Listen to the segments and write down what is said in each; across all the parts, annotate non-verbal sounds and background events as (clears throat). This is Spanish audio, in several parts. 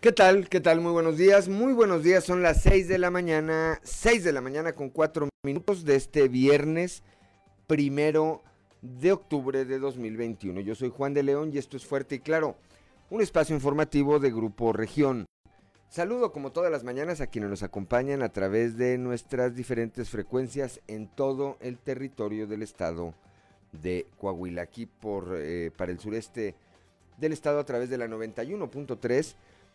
¿Qué tal? ¿Qué tal? Muy buenos días. Muy buenos días. Son las 6 de la mañana, 6 de la mañana con 4 minutos de este viernes primero de octubre de 2021. Yo soy Juan de León y esto es Fuerte y Claro, un espacio informativo de Grupo Región. Saludo como todas las mañanas a quienes nos acompañan a través de nuestras diferentes frecuencias en todo el territorio del estado de Coahuila. Aquí por, eh, para el sureste del estado a través de la 91.3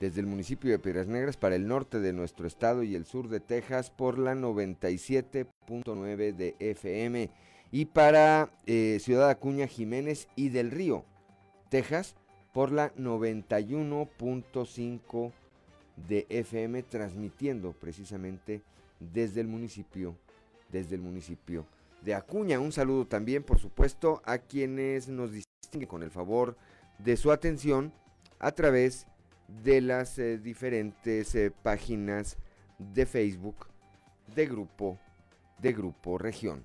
desde el municipio de Piedras Negras para el norte de nuestro estado y el sur de Texas por la 97.9 de FM y para eh, Ciudad Acuña Jiménez y del Río, Texas por la 91.5 de FM transmitiendo precisamente desde el municipio desde el municipio de Acuña. Un saludo también, por supuesto, a quienes nos distinguen con el favor de su atención a través de de las eh, diferentes eh, páginas de Facebook de grupo de grupo región.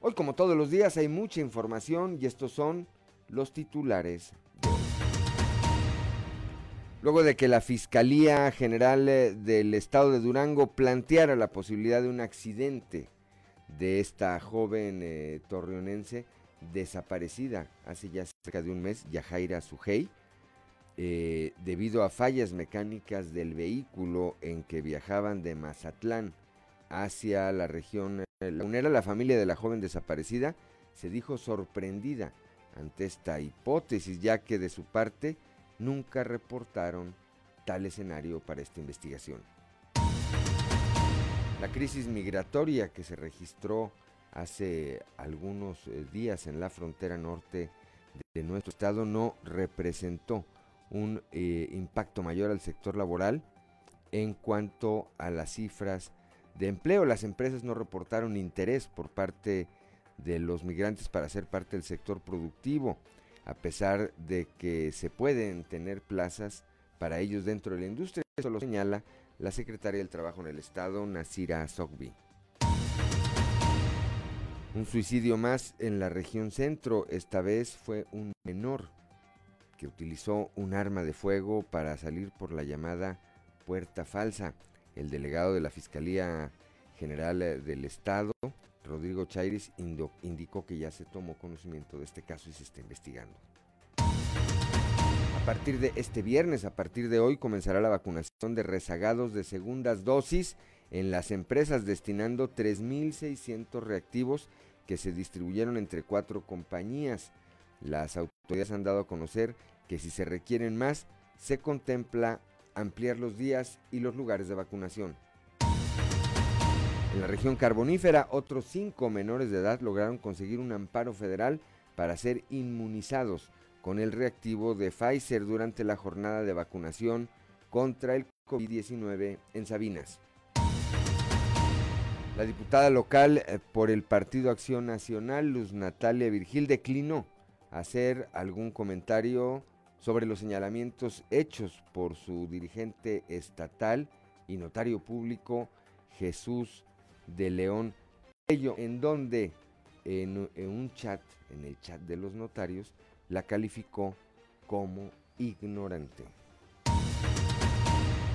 Hoy como todos los días hay mucha información y estos son los titulares Luego de que la Fiscalía General eh, del Estado de Durango planteara la posibilidad de un accidente de esta joven torreonense desaparecida hace ya cerca de un mes, Yajaira Sujei, eh, debido a fallas mecánicas del vehículo en que viajaban de Mazatlán hacia la región eh, lagunera, la familia de la joven desaparecida se dijo sorprendida ante esta hipótesis, ya que de su parte nunca reportaron tal escenario para esta investigación. La crisis migratoria que se registró hace algunos eh, días en la frontera norte de nuestro estado no representó un eh, impacto mayor al sector laboral en cuanto a las cifras de empleo. Las empresas no reportaron interés por parte de los migrantes para ser parte del sector productivo, a pesar de que se pueden tener plazas para ellos dentro de la industria. Eso lo señala la secretaria del Trabajo en el Estado, Nasira Sogbi. Un suicidio más en la región centro, esta vez fue un menor utilizó un arma de fuego para salir por la llamada puerta falsa. El delegado de la Fiscalía General eh, del Estado, Rodrigo Chairis, indicó que ya se tomó conocimiento de este caso y se está investigando. A partir de este viernes, a partir de hoy, comenzará la vacunación de rezagados de segundas dosis en las empresas, destinando 3.600 reactivos que se distribuyeron entre cuatro compañías. Las autoridades han dado a conocer que si se requieren más, se contempla ampliar los días y los lugares de vacunación. En la región carbonífera, otros cinco menores de edad lograron conseguir un amparo federal para ser inmunizados con el reactivo de Pfizer durante la jornada de vacunación contra el COVID-19 en Sabinas. La diputada local eh, por el Partido Acción Nacional, Luz Natalia Virgil, declinó hacer algún comentario sobre los señalamientos hechos por su dirigente estatal y notario público Jesús de León Ello en donde en, en, un chat, en el chat de los notarios, la calificó como ignorante.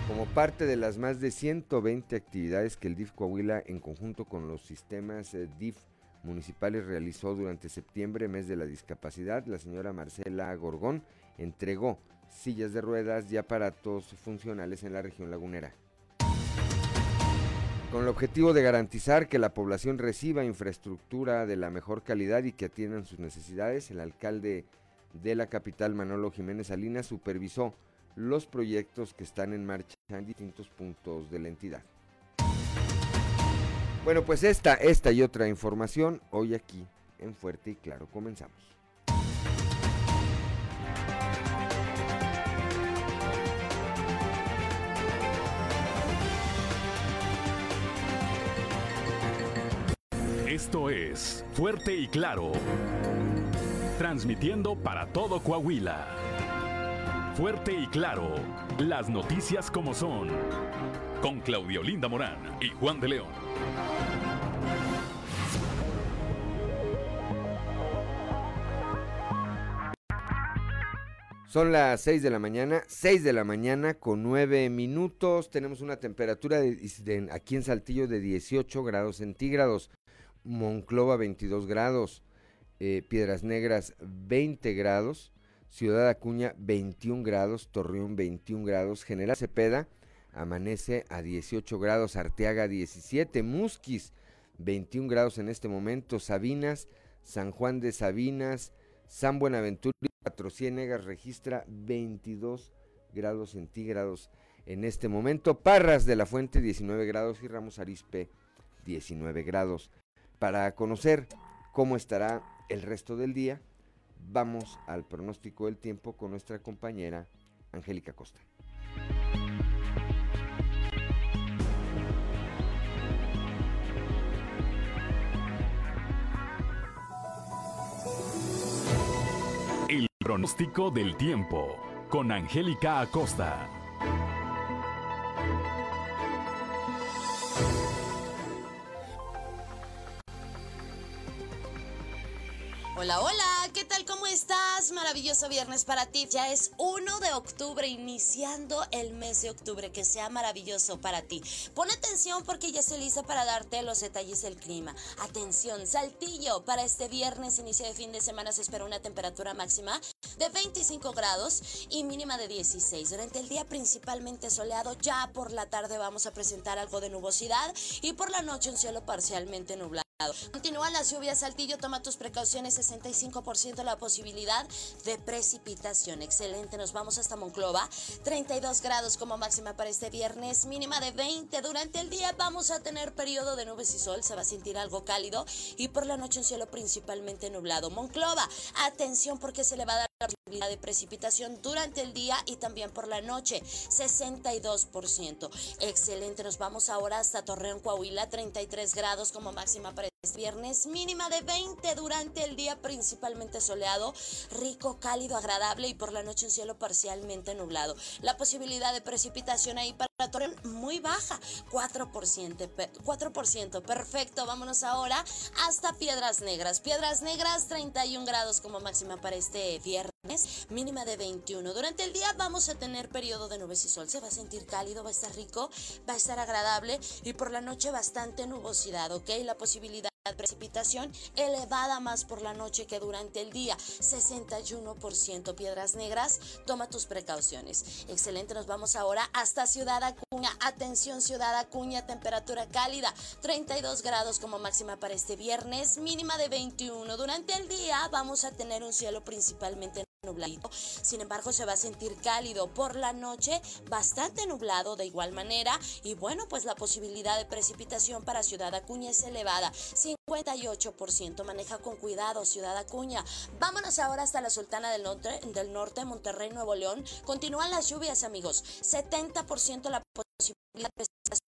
Como parte de las más de 120 actividades que el DIF Coahuila en conjunto con los sistemas eh, DIF municipales realizó durante septiembre, mes de la discapacidad, la señora Marcela Gorgón entregó sillas de ruedas y aparatos funcionales en la región lagunera. Con el objetivo de garantizar que la población reciba infraestructura de la mejor calidad y que atiendan sus necesidades, el alcalde de la capital, Manolo Jiménez Salinas, supervisó los proyectos que están en marcha en distintos puntos de la entidad. Bueno, pues esta, esta y otra información hoy aquí en Fuerte y Claro comenzamos. Esto es Fuerte y Claro. Transmitiendo para todo Coahuila. Fuerte y Claro. Las noticias como son. Con Claudio Linda Morán y Juan de León. Son las 6 de la mañana, 6 de la mañana con 9 minutos. Tenemos una temperatura de, aquí en Saltillo de 18 grados centígrados, Monclova 22 grados, eh, Piedras Negras 20 grados, Ciudad Acuña 21 grados, Torreón 21 grados, General Cepeda amanece a 18 grados, Arteaga 17, Musquis 21 grados en este momento, Sabinas, San Juan de Sabinas, San Buenaventura y Cuatro Ciénegas registra 22 grados centígrados en este momento. Parras de la Fuente 19 grados. Y Ramos Arispe 19 grados. Para conocer cómo estará el resto del día, vamos al pronóstico del tiempo con nuestra compañera Angélica Costa. pronóstico del tiempo con Angélica Acosta. Hola, hola, ¿qué tal? ¿Cómo estás? Maravilloso viernes para ti. Ya es 1 de octubre, iniciando el mes de octubre. Que sea maravilloso para ti. Pon atención porque ya estoy lista para darte los detalles del clima. Atención, Saltillo, para este viernes, inicio de fin de semana, se espera una temperatura máxima de 25 grados y mínima de 16. Durante el día principalmente soleado, ya por la tarde vamos a presentar algo de nubosidad y por la noche un cielo parcialmente nublado. Continúan las lluvias, Saltillo, toma tus precauciones, 65% la posibilidad de precipitación. Excelente, nos vamos hasta Monclova, 32 grados como máxima para este viernes, mínima de 20. Durante el día vamos a tener periodo de nubes y sol, se va a sentir algo cálido y por la noche un cielo principalmente nublado. Monclova, atención porque se le va a dar la posibilidad de precipitación durante el día y también por la noche, 62%. Excelente, nos vamos ahora hasta Torreón, Coahuila, 33 grados como máxima para este viernes, mínima de 20 durante el día principalmente soleado, rico, cálido, agradable y por la noche un cielo parcialmente nublado. La posibilidad de precipitación ahí para Torreón muy baja, 4%, 4%. Perfecto, vámonos ahora hasta Piedras Negras. Piedras Negras 31 grados como máxima para este viernes mínima de 21. Durante el día vamos a tener periodo de nubes y sol. Se va a sentir cálido, va a estar rico, va a estar agradable y por la noche bastante nubosidad, ¿ok? La posibilidad precipitación elevada más por la noche que durante el día. 61% piedras negras. Toma tus precauciones. Excelente, nos vamos ahora hasta Ciudad Acuña. Atención Ciudad Acuña, temperatura cálida. 32 grados como máxima para este viernes, mínima de 21. Durante el día vamos a tener un cielo principalmente nubladito. Sin embargo, se va a sentir cálido por la noche, bastante nublado de igual manera. Y bueno, pues la posibilidad de precipitación para Ciudad Acuña es elevada. 58%. Maneja con cuidado, Ciudad Acuña. Vámonos ahora hasta la Sultana del Norte, del Norte Monterrey, Nuevo León. Continúan las lluvias, amigos. 70% la posibilidad de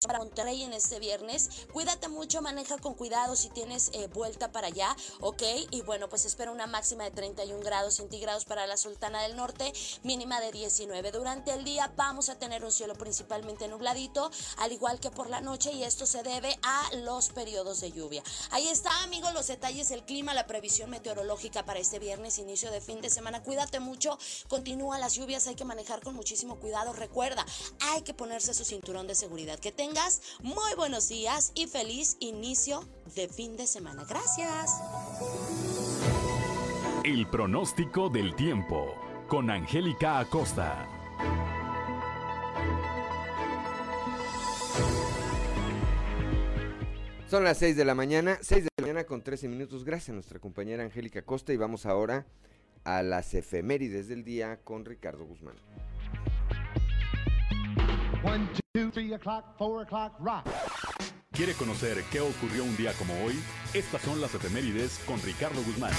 para Monterrey en este viernes. Cuídate mucho, maneja con cuidado si tienes eh, vuelta para allá, ¿ok? Y bueno, pues espero una máxima de 31 grados centígrados para la Sultana del Norte, mínima de 19. Durante el día vamos a tener un cielo principalmente nubladito, al igual que por la noche, y esto se debe a los periodos de lluvia. Ahí está, amigos, los detalles del clima, la previsión meteorológica para este viernes, inicio de fin de semana. Cuídate mucho, continúa las lluvias, hay que manejar con muchísimo cuidado. Recuerda, hay que ponerse su cinturón de seguridad. Que tengas muy buenos días y feliz inicio de fin de semana. Gracias. El pronóstico del tiempo con Angélica Acosta. Son las 6 de la mañana, 6 de la mañana con 13 minutos. Gracias a nuestra compañera Angélica Acosta y vamos ahora a las efemérides del día con Ricardo Guzmán. ¿Quiere conocer qué ocurrió un día como hoy? Estas son las efemérides con Ricardo Guzmán.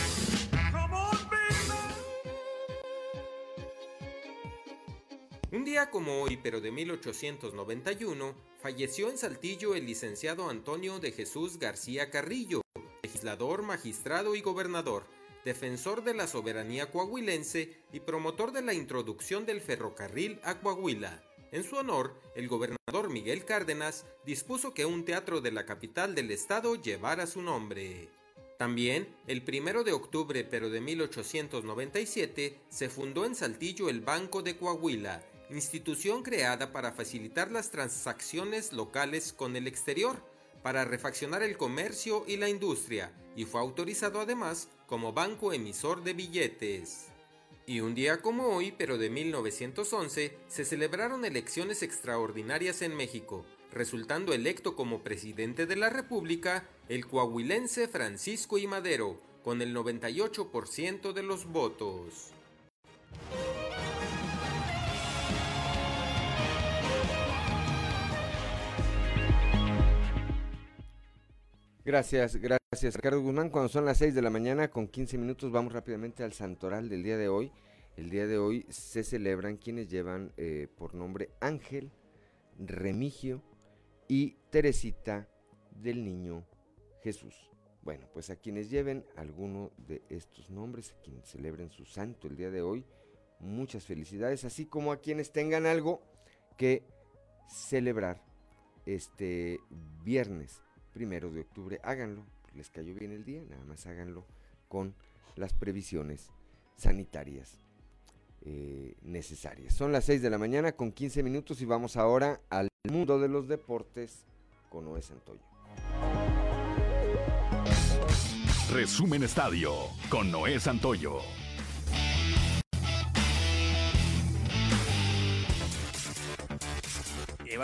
Un día como hoy, pero de 1891, falleció en Saltillo el licenciado Antonio de Jesús García Carrillo, legislador, magistrado y gobernador, defensor de la soberanía coahuilense y promotor de la introducción del ferrocarril a Coahuila. En su honor, el gobernador Miguel Cárdenas dispuso que un teatro de la capital del estado llevara su nombre. También, el primero de octubre pero de 1897, se fundó en Saltillo el Banco de Coahuila, institución creada para facilitar las transacciones locales con el exterior, para refaccionar el comercio y la industria, y fue autorizado además como banco emisor de billetes. Y un día como hoy, pero de 1911, se celebraron elecciones extraordinarias en México, resultando electo como presidente de la República el coahuilense Francisco I. Madero, con el 98% de los votos. Gracias, gracias Ricardo Guzmán. Cuando son las 6 de la mañana con 15 minutos vamos rápidamente al santoral del día de hoy. El día de hoy se celebran quienes llevan eh, por nombre Ángel, Remigio y Teresita del Niño Jesús. Bueno, pues a quienes lleven alguno de estos nombres, a quienes celebren su santo el día de hoy, muchas felicidades, así como a quienes tengan algo que celebrar este viernes primero de octubre. Háganlo, les cayó bien el día, nada más háganlo con las previsiones sanitarias eh, necesarias. Son las 6 de la mañana con 15 minutos y vamos ahora al mundo de los deportes con Noé Santoyo. Resumen Estadio con Noé Santoyo.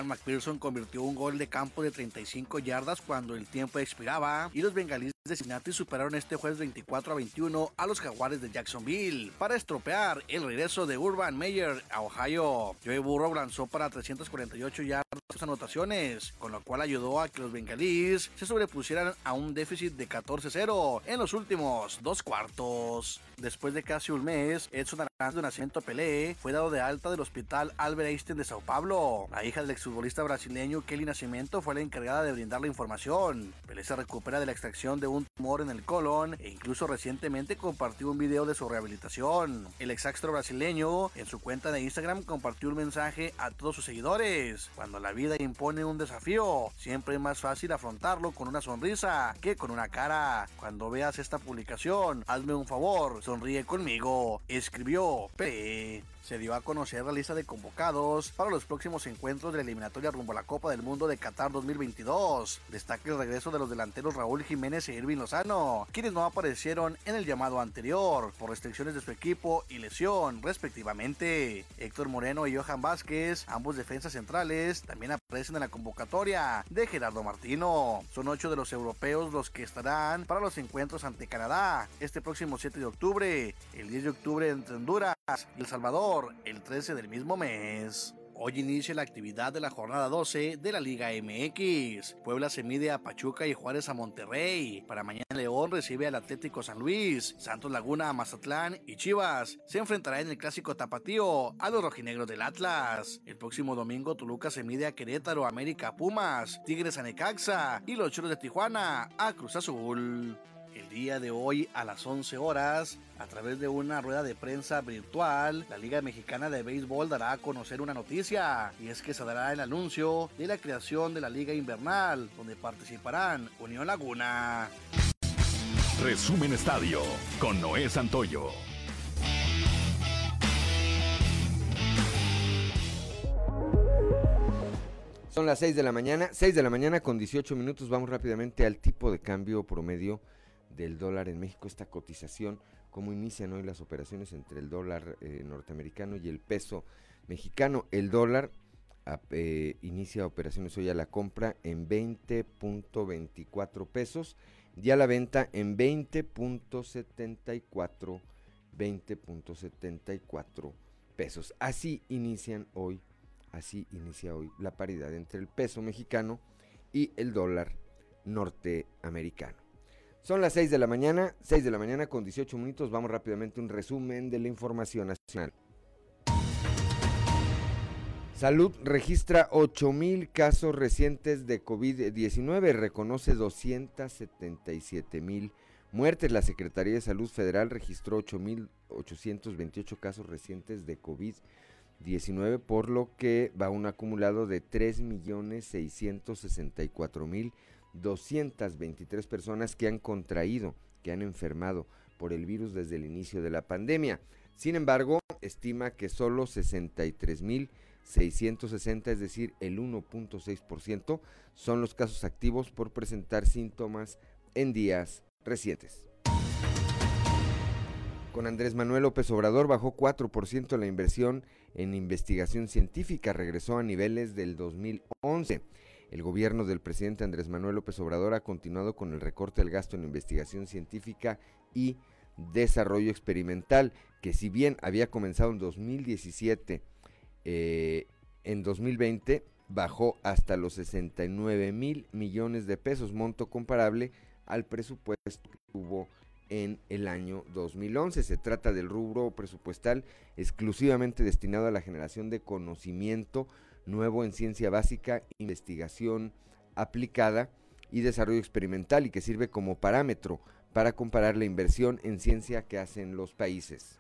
McPherson convirtió un gol de campo de 35 yardas cuando el tiempo expiraba y los bengalíes de Cincinnati superaron este jueves 24 a 21 a los jaguares de Jacksonville para estropear el regreso de Urban Meyer a Ohio. Joey Burrow lanzó para 348 yardas anotaciones, con lo cual ayudó a que los bengalíes se sobrepusieran a un déficit de 14-0 en los últimos dos cuartos. Después de casi un mes, Edson Aranz de Nacimiento Pelé fue dado de alta del hospital Albert Einstein de Sao Paulo. La hija del exfutbolista brasileño Kelly Nacimiento fue la encargada de brindar la información. Pelé se recupera de la extracción de un tumor en el colon e incluso recientemente compartió un video de su rehabilitación. El exastro brasileño en su cuenta de Instagram compartió un mensaje a todos sus seguidores. Cuando la vida impone un desafío, siempre es más fácil afrontarlo con una sonrisa que con una cara. Cuando veas esta publicación, hazme un favor, sonríe conmigo, escribió P se dio a conocer la lista de convocados para los próximos encuentros de la eliminatoria rumbo a la Copa del Mundo de Qatar 2022. Destaca el regreso de los delanteros Raúl Jiménez e Irving Lozano, quienes no aparecieron en el llamado anterior por restricciones de su equipo y lesión, respectivamente. Héctor Moreno y Johan Vázquez, ambos defensas centrales, también aparecen en la convocatoria de Gerardo Martino. Son ocho de los europeos los que estarán para los encuentros ante Canadá este próximo 7 de octubre, el 10 de octubre entre Honduras y El Salvador el 13 del mismo mes. Hoy inicia la actividad de la jornada 12 de la Liga MX. Puebla se mide a Pachuca y Juárez a Monterrey. Para mañana León recibe al Atlético San Luis. Santos Laguna a Mazatlán y Chivas se enfrentará en el clásico tapatío a los rojinegros del Atlas. El próximo domingo Toluca se mide a Querétaro, América Pumas, Tigres a Necaxa y los Choros de Tijuana a Cruz Azul. El día de hoy a las 11 horas, a través de una rueda de prensa virtual, la Liga Mexicana de Béisbol dará a conocer una noticia, y es que se dará el anuncio de la creación de la Liga Invernal, donde participarán Unión Laguna. Resumen Estadio con Noé Santoyo. Son las 6 de la mañana, 6 de la mañana con 18 minutos. Vamos rápidamente al tipo de cambio promedio del dólar en México, esta cotización, cómo inician hoy las operaciones entre el dólar eh, norteamericano y el peso mexicano. El dólar eh, inicia operaciones hoy a la compra en 20.24 pesos y a la venta en 20.74 20.74 pesos. Así inician hoy, así inicia hoy la paridad entre el peso mexicano y el dólar norteamericano. Son las 6 de la mañana, 6 de la mañana con 18 minutos. Vamos rápidamente a un resumen de la información nacional. Salud registra 8.000 casos recientes de COVID-19, reconoce 277.000 muertes. La Secretaría de Salud Federal registró 8.828 casos recientes de COVID-19, por lo que va un acumulado de 3.664.223 personas que han contraído, que han enfermado por el virus desde el inicio de la pandemia. Sin embargo, estima que solo 63.000 660, es decir, el 1.6%, son los casos activos por presentar síntomas en días recientes. Con Andrés Manuel López Obrador bajó 4% la inversión en investigación científica, regresó a niveles del 2011. El gobierno del presidente Andrés Manuel López Obrador ha continuado con el recorte del gasto en investigación científica y desarrollo experimental, que si bien había comenzado en 2017 eh, en 2020 bajó hasta los 69 mil millones de pesos, monto comparable al presupuesto que tuvo en el año 2011. Se trata del rubro presupuestal exclusivamente destinado a la generación de conocimiento nuevo en ciencia básica, investigación aplicada y desarrollo experimental y que sirve como parámetro para comparar la inversión en ciencia que hacen los países.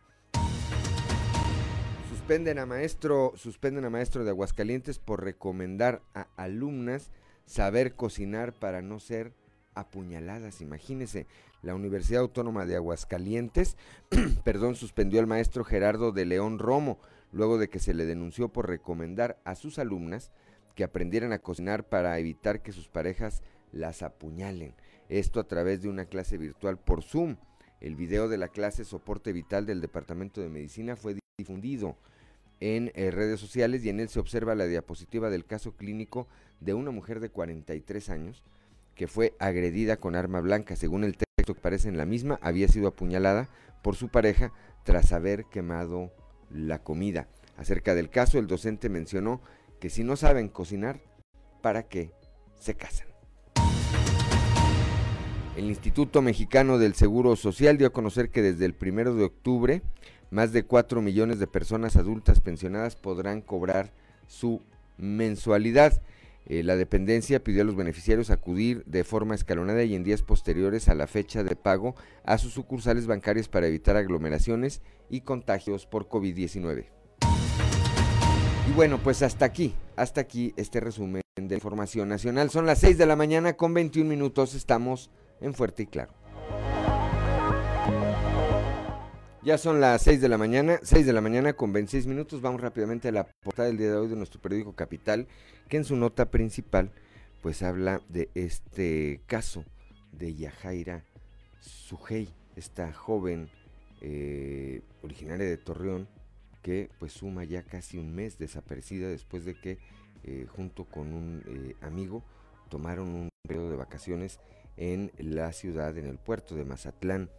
Suspenden a maestro, suspenden a maestro de Aguascalientes por recomendar a alumnas saber cocinar para no ser apuñaladas. Imagínense, la Universidad Autónoma de Aguascalientes, (clears throat) perdón, suspendió al maestro Gerardo de León Romo luego de que se le denunció por recomendar a sus alumnas que aprendieran a cocinar para evitar que sus parejas las apuñalen. Esto a través de una clase virtual por Zoom. El video de la clase Soporte Vital del Departamento de Medicina fue difundido en eh, redes sociales y en él se observa la diapositiva del caso clínico de una mujer de 43 años que fue agredida con arma blanca. Según el que aparece en la misma, había sido apuñalada por su pareja tras haber quemado la comida. Acerca del caso, el docente mencionó que si no saben cocinar, ¿para qué se casan? El Instituto Mexicano del Seguro Social dio a conocer que desde el primero de octubre más de 4 millones de personas adultas pensionadas podrán cobrar su mensualidad. Eh, la dependencia pidió a los beneficiarios acudir de forma escalonada y en días posteriores a la fecha de pago a sus sucursales bancarias para evitar aglomeraciones y contagios por COVID-19. Y bueno, pues hasta aquí, hasta aquí este resumen de información nacional. Son las 6 de la mañana con 21 minutos, estamos en Fuerte y Claro. Ya son las 6 de la mañana, 6 de la mañana con 26 minutos. Vamos rápidamente a la portada del día de hoy de nuestro periódico Capital, que en su nota principal pues habla de este caso de Yajaira Sujei, esta joven eh, originaria de Torreón, que pues suma ya casi un mes desaparecida después de que eh, junto con un eh, amigo tomaron un periodo de vacaciones en la ciudad, en el puerto de Mazatlán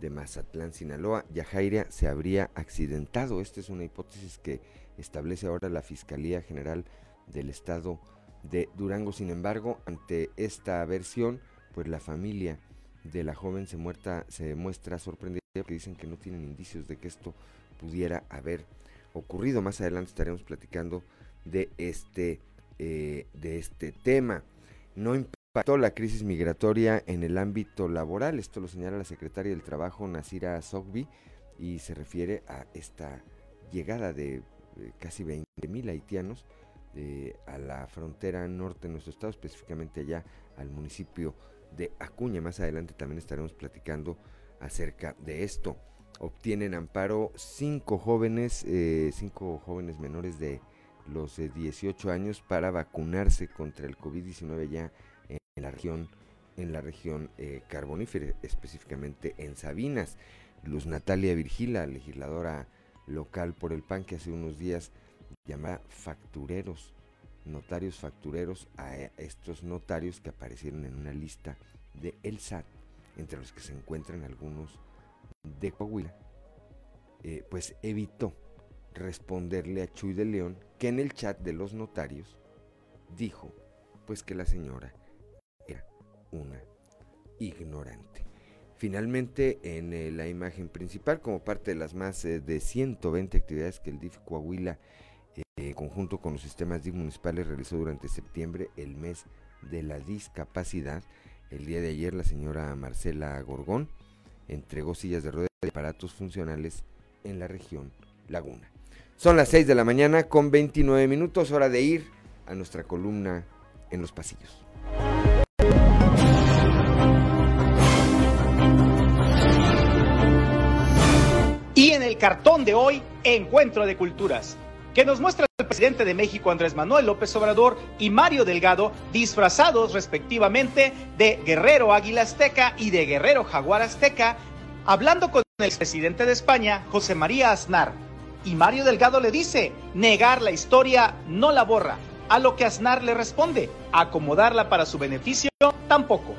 de Mazatlán, Sinaloa, Yajaira se habría accidentado. Esta es una hipótesis que establece ahora la Fiscalía General del Estado de Durango. Sin embargo, ante esta versión, pues la familia de la joven se, muerta, se muestra sorprendida porque dicen que no tienen indicios de que esto pudiera haber ocurrido. Más adelante estaremos platicando de este, eh, de este tema. No la crisis migratoria en el ámbito laboral. Esto lo señala la secretaria del Trabajo, Nasira Sogbi, y se refiere a esta llegada de eh, casi 20 mil haitianos eh, a la frontera norte de nuestro estado, específicamente allá al municipio de Acuña. Más adelante también estaremos platicando acerca de esto. Obtienen amparo cinco jóvenes, eh, cinco jóvenes menores de los 18 años para vacunarse contra el COVID-19 ya en la región, en la región eh, carbonífera, específicamente en Sabinas. Luz Natalia Virgila, legisladora local por el PAN, que hace unos días llamaba factureros, notarios factureros a estos notarios que aparecieron en una lista de El SAT, entre los que se encuentran algunos de Coahuila, eh, pues evitó responderle a Chuy de León que en el chat de los notarios dijo pues que la señora una ignorante. Finalmente, en eh, la imagen principal, como parte de las más eh, de 120 actividades que el DIF Coahuila en conjunto con los sistemas DIC municipales, realizó durante septiembre el mes de la discapacidad. El día de ayer la señora Marcela Gorgón entregó sillas de ruedas y aparatos funcionales en la región Laguna. Son las 6 de la mañana con 29 minutos, hora de ir a nuestra columna en los pasillos. Cartón de hoy, Encuentro de Culturas, que nos muestra el presidente de México Andrés Manuel López Obrador y Mario Delgado disfrazados respectivamente de Guerrero Águila Azteca y de Guerrero Jaguar Azteca, hablando con el expresidente de España, José María Aznar. Y Mario Delgado le dice, negar la historia no la borra. A lo que Aznar le responde, acomodarla para su beneficio tampoco.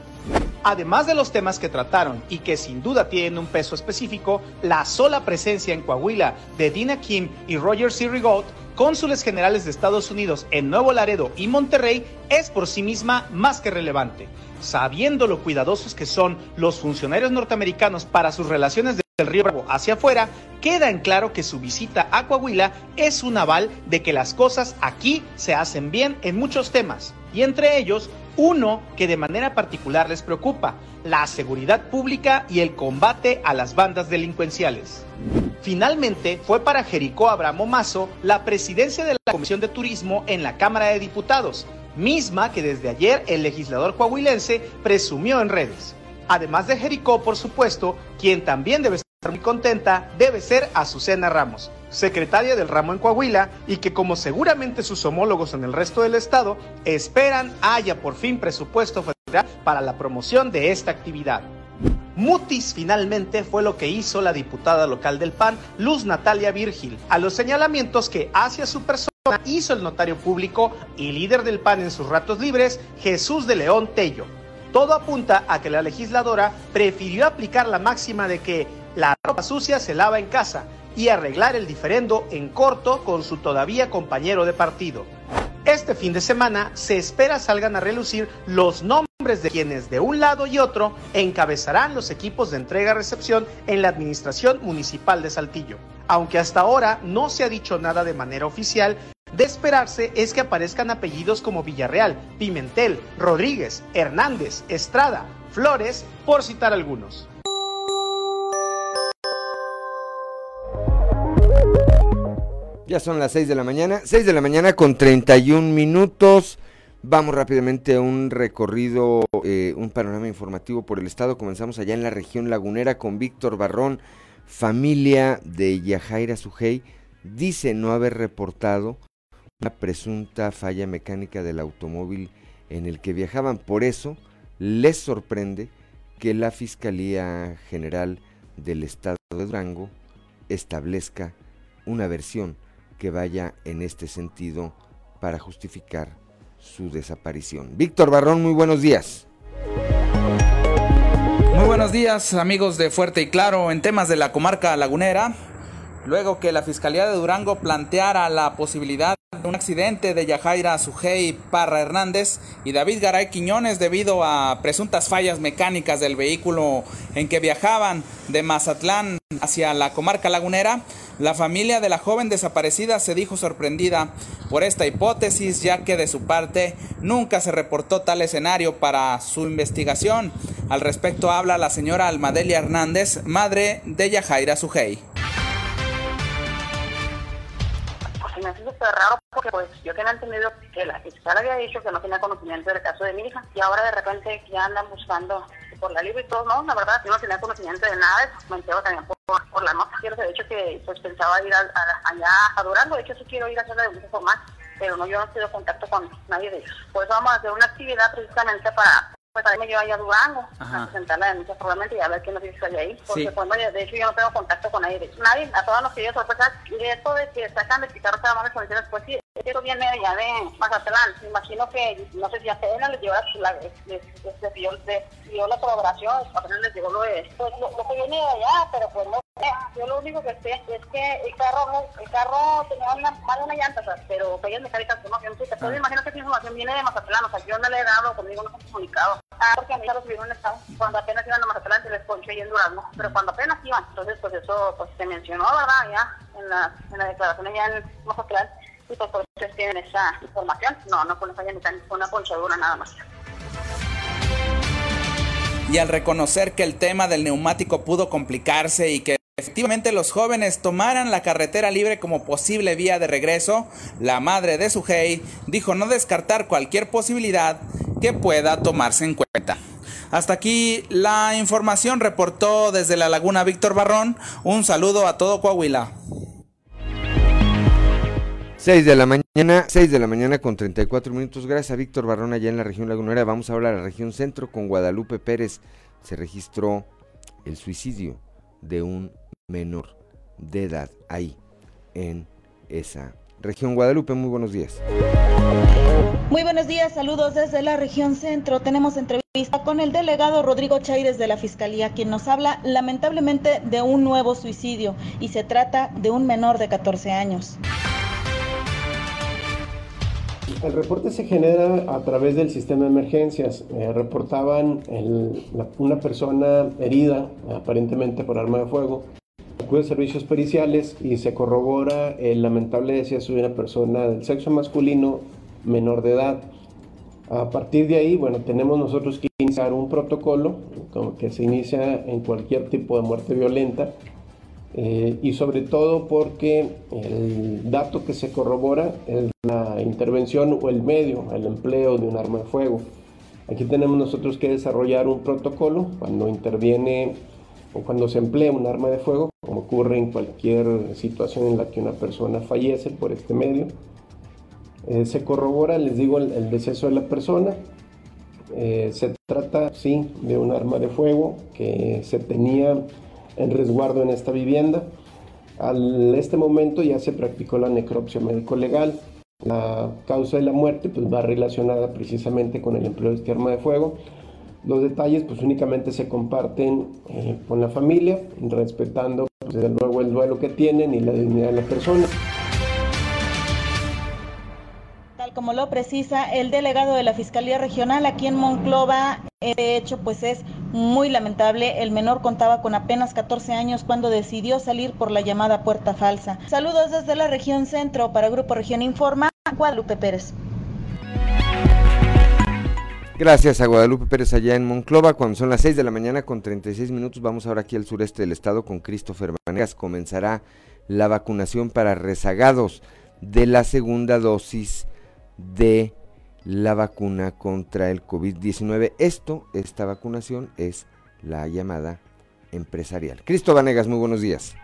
Además de los temas que trataron y que sin duda tienen un peso específico, la sola presencia en Coahuila de Dina Kim y Roger. Rigaud, cónsules generales de Estados Unidos en Nuevo Laredo y Monterrey, es por sí misma más que relevante. Sabiendo lo cuidadosos que son los funcionarios norteamericanos para sus relaciones del Río Bravo hacia afuera, queda en claro que su visita a Coahuila es un aval de que las cosas aquí se hacen bien en muchos temas, y entre ellos uno que de manera particular les preocupa, la seguridad pública y el combate a las bandas delincuenciales. Finalmente, fue para Jericó Abramo Mazo la presidencia de la Comisión de Turismo en la Cámara de Diputados, misma que desde ayer el legislador coahuilense presumió en redes. Además de Jericó, por supuesto, quien también debe estar muy contenta debe ser Azucena Ramos, secretaria del ramo en Coahuila, y que como seguramente sus homólogos en el resto del estado, esperan haya por fin presupuesto federal para la promoción de esta actividad. Mutis finalmente fue lo que hizo la diputada local del PAN, Luz Natalia Virgil, a los señalamientos que hacia su persona hizo el notario público y líder del PAN en sus ratos libres, Jesús de León Tello. Todo apunta a que la legisladora prefirió aplicar la máxima de que la ropa sucia se lava en casa y arreglar el diferendo en corto con su todavía compañero de partido. Este fin de semana se espera salgan a relucir los nombres de quienes de un lado y otro encabezarán los equipos de entrega-recepción en la administración municipal de Saltillo. Aunque hasta ahora no se ha dicho nada de manera oficial, de esperarse es que aparezcan apellidos como Villarreal, Pimentel, Rodríguez, Hernández, Estrada, Flores, por citar algunos. Ya son las 6 de la mañana, 6 de la mañana con 31 minutos. Vamos rápidamente a un recorrido, eh, un panorama informativo por el estado. Comenzamos allá en la región lagunera con Víctor Barrón, familia de Yajaira Sujei. Dice no haber reportado una presunta falla mecánica del automóvil en el que viajaban. Por eso les sorprende que la Fiscalía General del Estado de Durango establezca una versión que vaya en este sentido para justificar su desaparición. Víctor Barrón, muy buenos días. Muy buenos días amigos de Fuerte y Claro en temas de la comarca lagunera. Luego que la Fiscalía de Durango planteara la posibilidad de un accidente de Yajaira Sujei Parra Hernández y David Garay Quiñones debido a presuntas fallas mecánicas del vehículo en que viajaban de Mazatlán hacia la comarca lagunera, la familia de la joven desaparecida se dijo sorprendida por esta hipótesis, ya que de su parte nunca se reportó tal escenario para su investigación. Al respecto habla la señora Almadelia Hernández, madre de Yajaira Sujei. Raro porque pues yo tenía entendido que la fiscal había dicho que no tenía conocimiento del caso de mi hija y ahora de repente ya andan buscando por la libre y todo, no, la verdad, yo no tenía conocimiento de nada, me entero también por, por la nota, quiero de hecho que pues pensaba ir a, a, allá a Durango, de hecho sí quiero ir a hacer la denuncia formal, pero no, yo no he tenido contacto con nadie de ellos. Por vamos a hacer una actividad precisamente para pues también yo allá a Durango Ajá. a presentar la denuncia formalmente y a ver qué nos dice ahí, porque Sí. pues no, de hecho yo no tengo contacto con nadie, de hecho, nadie, a todos nos pidió sorpresa, y esto de que sacan de quitar cada mano condiciones, pues sí, esto viene ya de Mazatlán, me imagino que, no sé si a Sedena les llevó la, la, les, pidió la colaboración, apenas les llegó lo de, pues lo, lo que viene de allá, pero pues no sé, yo lo único que sé es que el carro, el carro tenía una, más de una llanta, sea, pero fallas mecánicas no, no sé, pues me imagino que esa información viene de Mazatlán, o sea, yo no le he dado, conmigo no se han comunicado. Ah, porque a mí ya lo subieron en estado, cuando apenas iban a Mazatlán se les ponchó ahí en Durango, pero cuando apenas iban, entonces pues eso pues se mencionó, ¿verdad? Ya en la, en la declaración allá en Mazatlán, y al reconocer que el tema del neumático pudo complicarse y que efectivamente los jóvenes tomaran la carretera libre como posible vía de regreso, la madre de Sujei dijo no descartar cualquier posibilidad que pueda tomarse en cuenta. Hasta aquí la información reportó desde la Laguna Víctor Barrón. Un saludo a todo Coahuila. 6 de la mañana, 6 de la mañana con 34 minutos. Gracias a Víctor Barrón allá en la región lagunera. Vamos a hablar de la región centro con Guadalupe Pérez. Se registró el suicidio de un menor de edad ahí en esa región. Guadalupe, muy buenos días. Muy buenos días, saludos desde la región centro. Tenemos entrevista con el delegado Rodrigo Chaires de la Fiscalía, quien nos habla lamentablemente de un nuevo suicidio y se trata de un menor de 14 años. El reporte se genera a través del sistema de emergencias. Eh, reportaban el, la, una persona herida, aparentemente por arma de fuego. Acude servicios periciales y se corrobora el lamentable deceso de una persona del sexo masculino menor de edad. A partir de ahí, bueno, tenemos nosotros que iniciar un protocolo como que se inicia en cualquier tipo de muerte violenta eh, y sobre todo porque el dato que se corrobora es la intervención o el medio, el empleo de un arma de fuego. Aquí tenemos nosotros que desarrollar un protocolo cuando interviene o cuando se emplea un arma de fuego, como ocurre en cualquier situación en la que una persona fallece por este medio. Eh, se corrobora, les digo, el, el deceso de la persona. Eh, se trata, sí, de un arma de fuego que se tenía en resguardo en esta vivienda. Al este momento ya se practicó la necropsia médico-legal. La causa de la muerte pues, va relacionada precisamente con el empleo de este arma de fuego. Los detalles pues únicamente se comparten eh, con la familia, respetando pues, desde luego el duelo que tienen y la dignidad de la persona. Como lo precisa el delegado de la Fiscalía Regional aquí en Monclova, de hecho pues es muy lamentable. El menor contaba con apenas 14 años cuando decidió salir por la llamada puerta falsa. Saludos desde la región centro para Grupo Región Informa, Guadalupe Pérez. Gracias a Guadalupe Pérez allá en Monclova. Cuando son las 6 de la mañana con 36 minutos, vamos ahora aquí al sureste del estado con Christopher Vanegas. Comenzará la vacunación para rezagados de la segunda dosis de la vacuna contra el COVID-19. Esto, esta vacunación es la llamada empresarial. Cristo Vanegas, muy buenos días.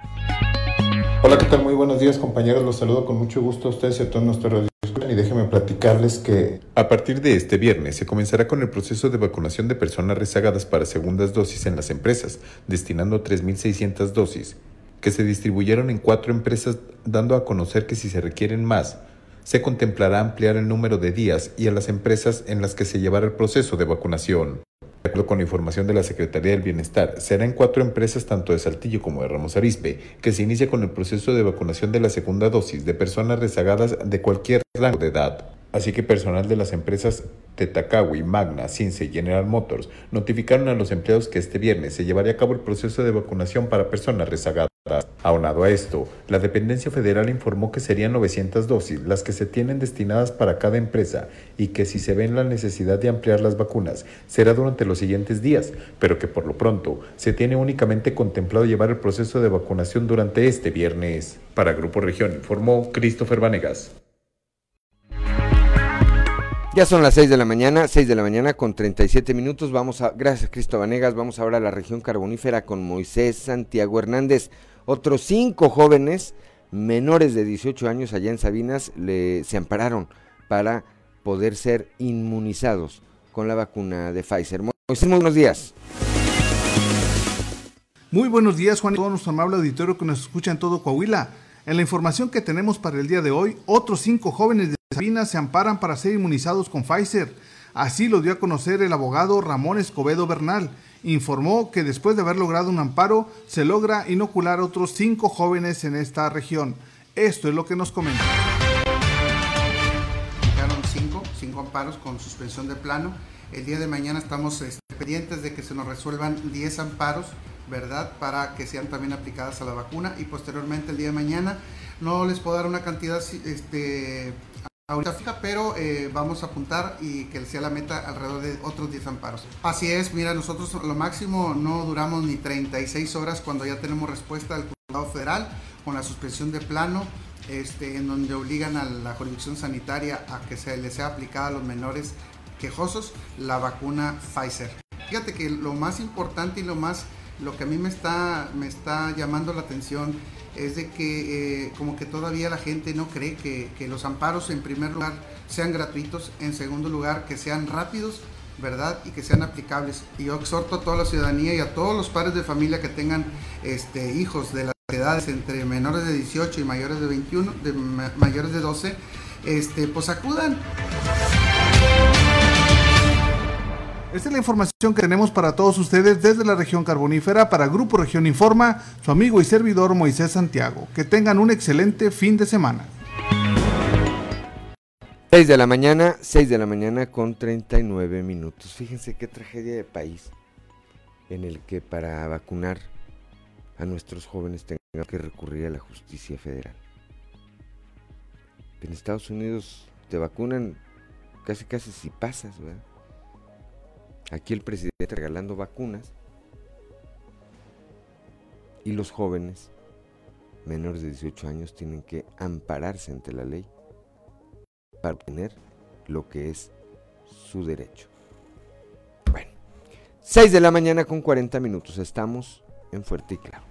Hola, ¿qué tal? Muy buenos días, compañeros. Los saludo con mucho gusto a ustedes y a todos nuestros y déjenme platicarles que a partir de este viernes se comenzará con el proceso de vacunación de personas rezagadas para segundas dosis en las empresas, destinando 3.600 dosis, que se distribuyeron en cuatro empresas, dando a conocer que si se requieren más, se contemplará ampliar el número de días y a las empresas en las que se llevará el proceso de vacunación. De acuerdo con la información de la Secretaría del Bienestar, será en cuatro empresas tanto de Saltillo como de Ramos Arizpe que se inicia con el proceso de vacunación de la segunda dosis de personas rezagadas de cualquier rango de edad. Así que personal de las empresas Tetacawi, Magna, Cince y General Motors notificaron a los empleados que este viernes se llevaría a cabo el proceso de vacunación para personas rezagadas. Aunado a esto, la dependencia federal informó que serían 900 dosis las que se tienen destinadas para cada empresa y que si se ven la necesidad de ampliar las vacunas será durante los siguientes días, pero que por lo pronto se tiene únicamente contemplado llevar el proceso de vacunación durante este viernes. Para Grupo Región informó Christopher Vanegas. Ya son las 6 de la mañana, 6 de la mañana con 37 minutos. Vamos a, gracias Cristo Vanegas, vamos ahora a la región carbonífera con Moisés Santiago Hernández. Otros cinco jóvenes menores de 18 años allá en Sabinas se ampararon para poder ser inmunizados con la vacuna de Pfizer. Muy buenos días. Muy buenos días, Juan, y todo nuestro amable auditorio que nos escucha en todo Coahuila. En la información que tenemos para el día de hoy, otros cinco jóvenes de Sabinas se amparan para ser inmunizados con Pfizer. Así lo dio a conocer el abogado Ramón Escobedo Bernal. Informó que después de haber logrado un amparo, se logra inocular a otros cinco jóvenes en esta región. Esto es lo que nos comenta. Llegaron cinco, cinco amparos con suspensión de plano. El día de mañana estamos este, pendientes de que se nos resuelvan 10 amparos ¿verdad? Para que sean también aplicadas a la vacuna y posteriormente el día de mañana No les puedo dar una cantidad este, ahorita fija, pero eh, vamos a apuntar y que sea la meta alrededor de otros 10 amparos. Así es, mira, nosotros lo máximo no duramos ni 36 horas cuando ya tenemos respuesta del juzgado federal con la suspensión de plano, este, en donde obligan a la jurisdicción sanitaria a que se les sea aplicada a los menores quejosos la vacuna Pfizer. Fíjate que lo más importante y lo más, lo que a mí me está, me está llamando la atención es de que eh, como que todavía la gente no cree que, que, los amparos en primer lugar sean gratuitos, en segundo lugar que sean rápidos, ¿verdad? Y que sean aplicables. Y yo exhorto a toda la ciudadanía y a todos los padres de familia que tengan este, hijos de las edades entre menores de 18 y mayores de 21, de mayores de 12, este, pues acudan. Esta es la información que tenemos para todos ustedes desde la región carbonífera para Grupo Región Informa, su amigo y servidor Moisés Santiago. Que tengan un excelente fin de semana. 6 de la mañana, 6 de la mañana con 39 minutos. Fíjense qué tragedia de país en el que para vacunar a nuestros jóvenes tengan que recurrir a la justicia federal. En Estados Unidos te vacunan casi casi si pasas, ¿verdad? Aquí el presidente regalando vacunas y los jóvenes menores de 18 años tienen que ampararse ante la ley para obtener lo que es su derecho. Bueno, 6 de la mañana con 40 minutos, estamos en Fuerte y Claro.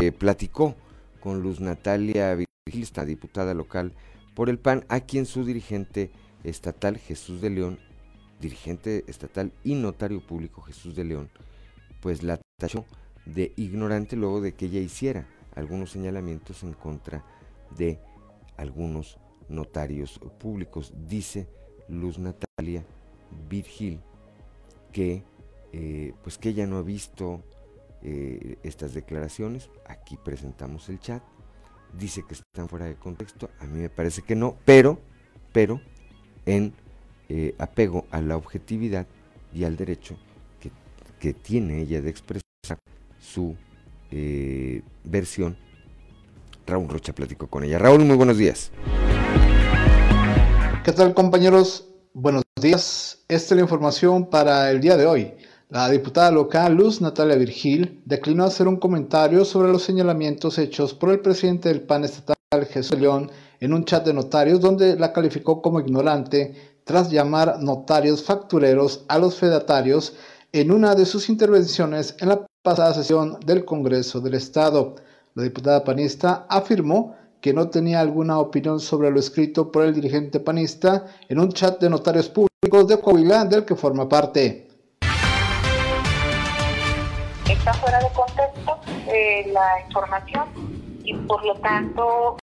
Eh, platicó con Luz Natalia Virgilista, diputada local por el PAN, a quien su dirigente estatal Jesús de León dirigente estatal y notario público Jesús de León, pues la tachó de ignorante luego de que ella hiciera algunos señalamientos en contra de algunos notarios públicos. Dice Luz Natalia Virgil que eh, pues que ella no ha visto eh, estas declaraciones. Aquí presentamos el chat. Dice que están fuera de contexto. A mí me parece que no, pero, pero en eh, apego a la objetividad y al derecho que, tiene ella de expresar su eh, versión. Raúl Rocha platicó con ella. Raúl, muy buenos días. ¿Qué tal compañeros? Buenos días. Esta es la información para el día de hoy. La diputada local Luz Natalia Virgil declinó hacer un comentario sobre los señalamientos hechos por el presidente del PAN estatal Jesús León en un chat de notarios donde la calificó como ignorante tras llamar notarios factureros a los fedatarios en una de sus intervenciones en la pasada sesión del Congreso del Estado. La diputada panista afirmó que no tenía alguna opinión sobre lo escrito por el dirigente panista en un chat de notarios públicos de Coahuila del que forma parte. Está fuera de contexto eh, la información y por lo tanto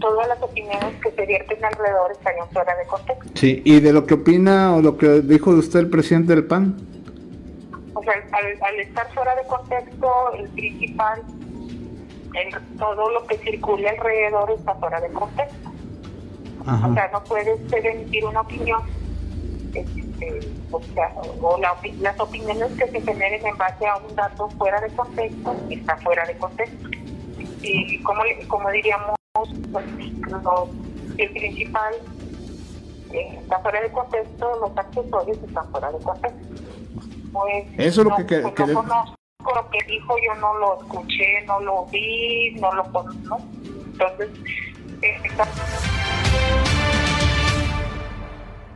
todas las opiniones que se vierten alrededor estarían fuera de contexto. Sí, ¿y de lo que opina o lo que dijo de usted el presidente del PAN? O sea, al, estar fuera de contexto, el principal, todo lo que circula alrededor está fuera de contexto. O sea, no puedes emitir una opinión, este, o sea, o las opiniones que se generen en base a un dato fuera de contexto, está fuera de contexto. Y como, como diríamos, pues, el principal eh, está fuera de contexto, los accesorios están fuera de contexto. Pues, Eso es lo que, que, pues, no conozco lo que dijo, yo no lo escuché, no lo vi, no lo conozco. Entonces, eh,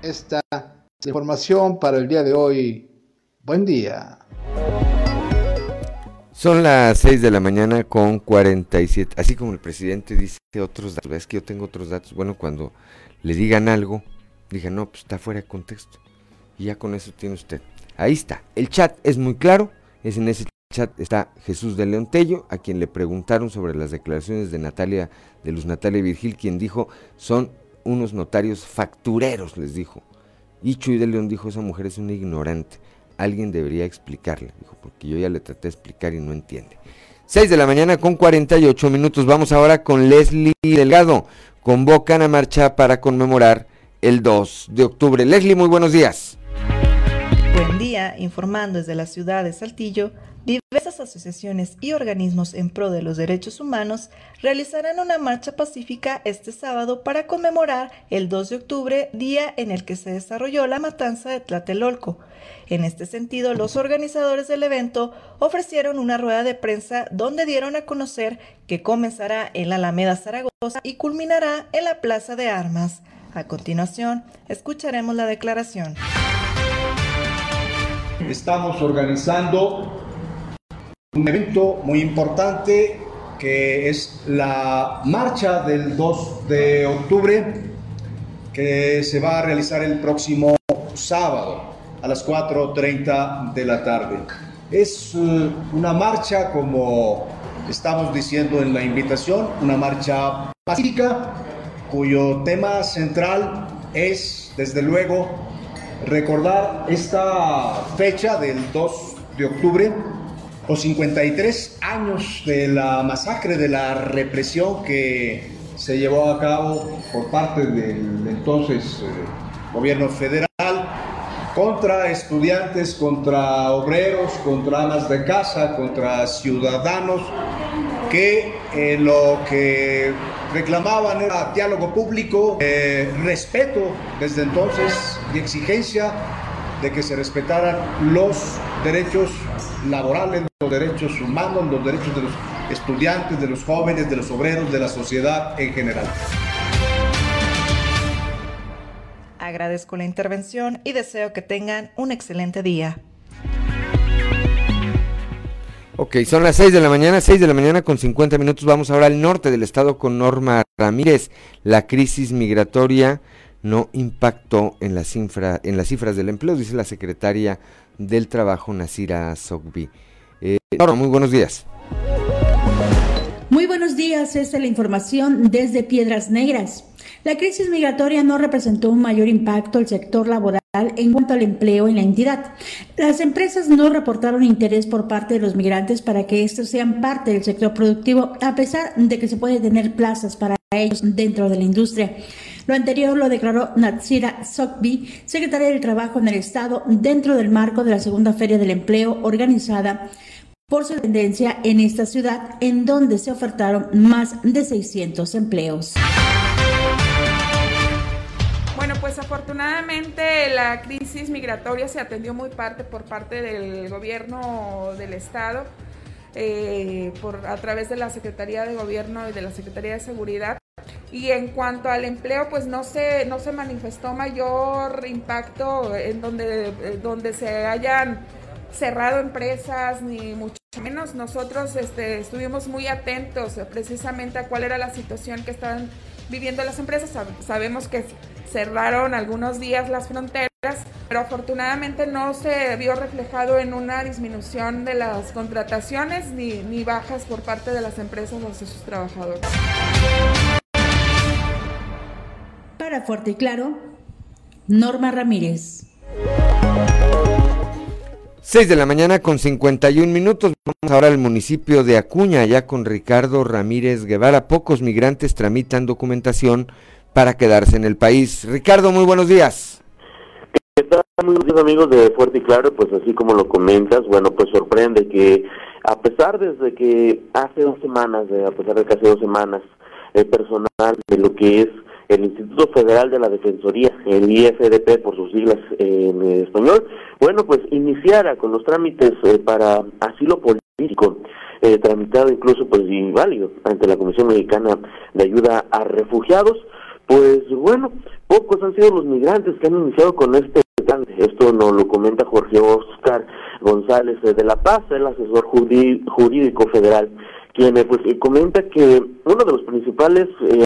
esta información para el día de hoy. Buen día. Son las 6 de la mañana con 47. Así como el presidente dice otros datos, es que yo tengo otros datos. Bueno, cuando le digan algo, digan, no, pues está fuera de contexto. Y ya con eso tiene usted. Ahí está. El chat es muy claro. Es en ese chat está Jesús de León Tello, a quien le preguntaron sobre las declaraciones de Natalia, de Luz Natalia Virgil, quien dijo, son unos notarios factureros, les dijo. Y Chuy de León dijo, esa mujer es una ignorante alguien debería explicarle, dijo, porque yo ya le traté de explicar y no entiende. 6 de la mañana con 48 minutos. Vamos ahora con Leslie Delgado. Convocan a marcha para conmemorar el 2 de octubre. Leslie, muy buenos días. Informando desde la ciudad de Saltillo, diversas asociaciones y organismos en pro de los derechos humanos realizarán una marcha pacífica este sábado para conmemorar el 2 de octubre, día en el que se desarrolló la matanza de Tlatelolco. En este sentido, los organizadores del evento ofrecieron una rueda de prensa donde dieron a conocer que comenzará en la Alameda Zaragoza y culminará en la Plaza de Armas. A continuación, escucharemos la declaración. Estamos organizando un evento muy importante que es la marcha del 2 de octubre que se va a realizar el próximo sábado a las 4.30 de la tarde. Es eh, una marcha, como estamos diciendo en la invitación, una marcha pacífica cuyo tema central es, desde luego, recordar esta fecha del 2 de octubre, los 53 años de la masacre, de la represión que se llevó a cabo por parte del entonces eh, gobierno federal contra estudiantes, contra obreros, contra amas de casa, contra ciudadanos que eh, lo que reclamaban era diálogo público, eh, respeto desde entonces y exigencia de que se respetaran los derechos laborales, los derechos humanos, los derechos de los estudiantes, de los jóvenes, de los obreros, de la sociedad en general. Agradezco la intervención y deseo que tengan un excelente día. Ok, son las 6 de la mañana, 6 de la mañana con 50 minutos. Vamos ahora al norte del estado con Norma Ramírez. La crisis migratoria no impactó en las, cifras del empleo, dice la secretaria del Trabajo, Nasira Sogbi. Eh, muy buenos días. Muy buenos días, esta es la información desde Piedras Negras. La crisis migratoria no representó un mayor impacto al sector laboral en cuanto al empleo en la entidad. Las empresas no reportaron interés por parte de los migrantes para que estos sean parte del sector productivo, a pesar de que se puede tener plazas para ellos dentro de la industria. Lo anterior lo declaró Natsira Sokbi, secretaria del Trabajo en el Estado, dentro del marco de la segunda Feria del Empleo organizada por su tendencia en esta ciudad, en donde se ofertaron más de 600 empleos. Bueno, pues afortunadamente la crisis migratoria se atendió muy parte por parte del gobierno del estado, eh, por, a través de la Secretaría de Gobierno y de la Secretaría de Seguridad. Y en cuanto al empleo, pues no se, no se manifestó mayor impacto en donde, eh, donde se hayan cerrado empresas, ni mucho menos. Nosotros este, estuvimos muy atentos precisamente a cuál era la situación que estaban viviendo las empresas. Sabemos que cerraron algunos días las fronteras, pero afortunadamente no se vio reflejado en una disminución de las contrataciones ni, ni bajas por parte de las empresas hacia sus trabajadores. Para Fuerte y Claro, Norma Ramírez. 6 de la mañana con 51 minutos. Vamos ahora al municipio de Acuña, ya con Ricardo Ramírez Guevara. Pocos migrantes tramitan documentación para quedarse en el país. Ricardo, muy buenos días. ¿Qué tal? Muy buenos días amigos de Fuerte y Claro, pues así como lo comentas, bueno, pues sorprende que a pesar desde que hace dos semanas, a pesar de que hace dos semanas, el personal de lo que es el Instituto Federal de la Defensoría, el IFDP por sus siglas en español, bueno, pues iniciara con los trámites eh, para asilo político, eh, tramitado incluso pues inválido ante la Comisión Mexicana de Ayuda a Refugiados, pues bueno, pocos han sido los migrantes que han iniciado con este. Esto nos lo comenta Jorge Oscar González de La Paz, el asesor jurídico federal, quien pues comenta que uno de los principales eh,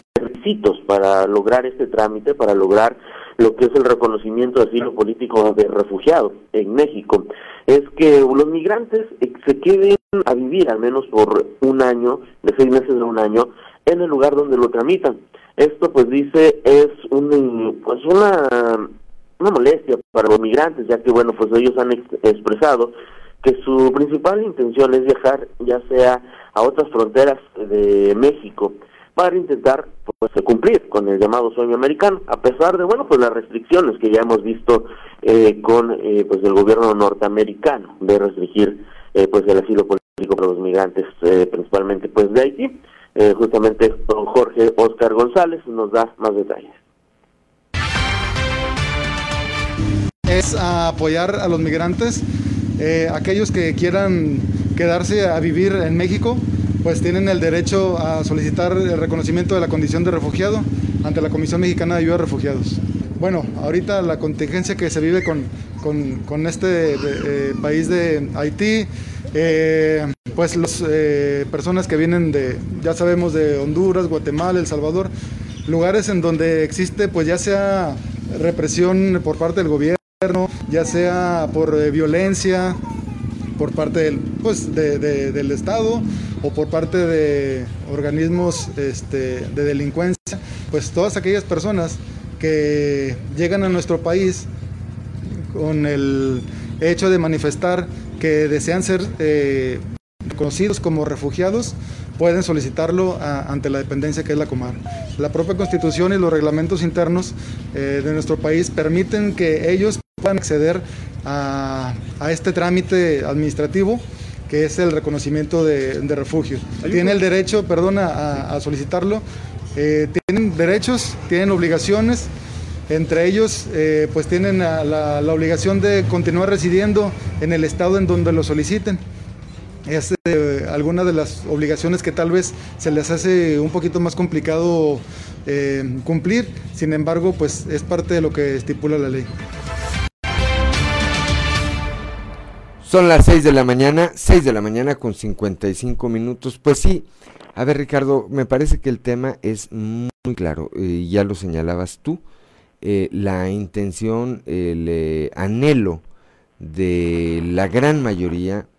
para lograr este trámite, para lograr lo que es el reconocimiento de asilo político de refugiado en México, es que los migrantes se queden a vivir al menos por un año, de seis meses a un año, en el lugar donde lo tramitan. Esto pues dice es un, pues una molestia para los migrantes, ya que bueno pues ellos han expresado que su principal intención es viajar ya sea a otras fronteras de México para intentar pues, cumplir con el llamado sueño americano, a pesar de bueno pues las restricciones que ya hemos visto eh, con eh, pues el gobierno norteamericano de restringir eh, pues el asilo político para los migrantes principalmente pues de Haití. justamente don Jorge Oscar González nos da más detalles. Es apoyar a los migrantes, aquellos que quieran quedarse a vivir en México, pues tienen el derecho a solicitar el reconocimiento de la condición de refugiado ante la Comisión Mexicana de Ayuda a Refugiados. Bueno, ahorita la contingencia que se vive con, con, este eh, país de Haití, eh, pues las eh, personas que vienen de, ya sabemos, de Honduras, Guatemala, El Salvador, lugares en donde existe pues ya sea represión por parte del gobierno, ya sea por violencia, por parte del, pues, del Estado o por parte de organismos este, de delincuencia, pues todas aquellas personas que llegan a nuestro país con el hecho de manifestar que desean ser eh, conocidos como refugiados, pueden solicitarlo ante la dependencia que es la Comar. La propia constitución y los reglamentos internos eh, de nuestro país permiten que ellos puedan acceder a, este trámite administrativo que es el reconocimiento de, refugio. Tiene el derecho, perdona, a solicitarlo eh, tienen derechos, tienen obligaciones, entre ellos eh, pues tienen la, obligación de continuar residiendo en el estado en donde lo soliciten. Es eh, alguna de las obligaciones que tal vez se les hace un poquito más complicado cumplir, sin embargo pues es parte de lo que estipula la ley. Son las 6 de la mañana, 6 de la mañana con 55 minutos. Pues sí, a ver, Ricardo, me parece que el tema es muy claro, y ya lo señalabas tú, eh, la intención, el eh, anhelo de la gran mayoría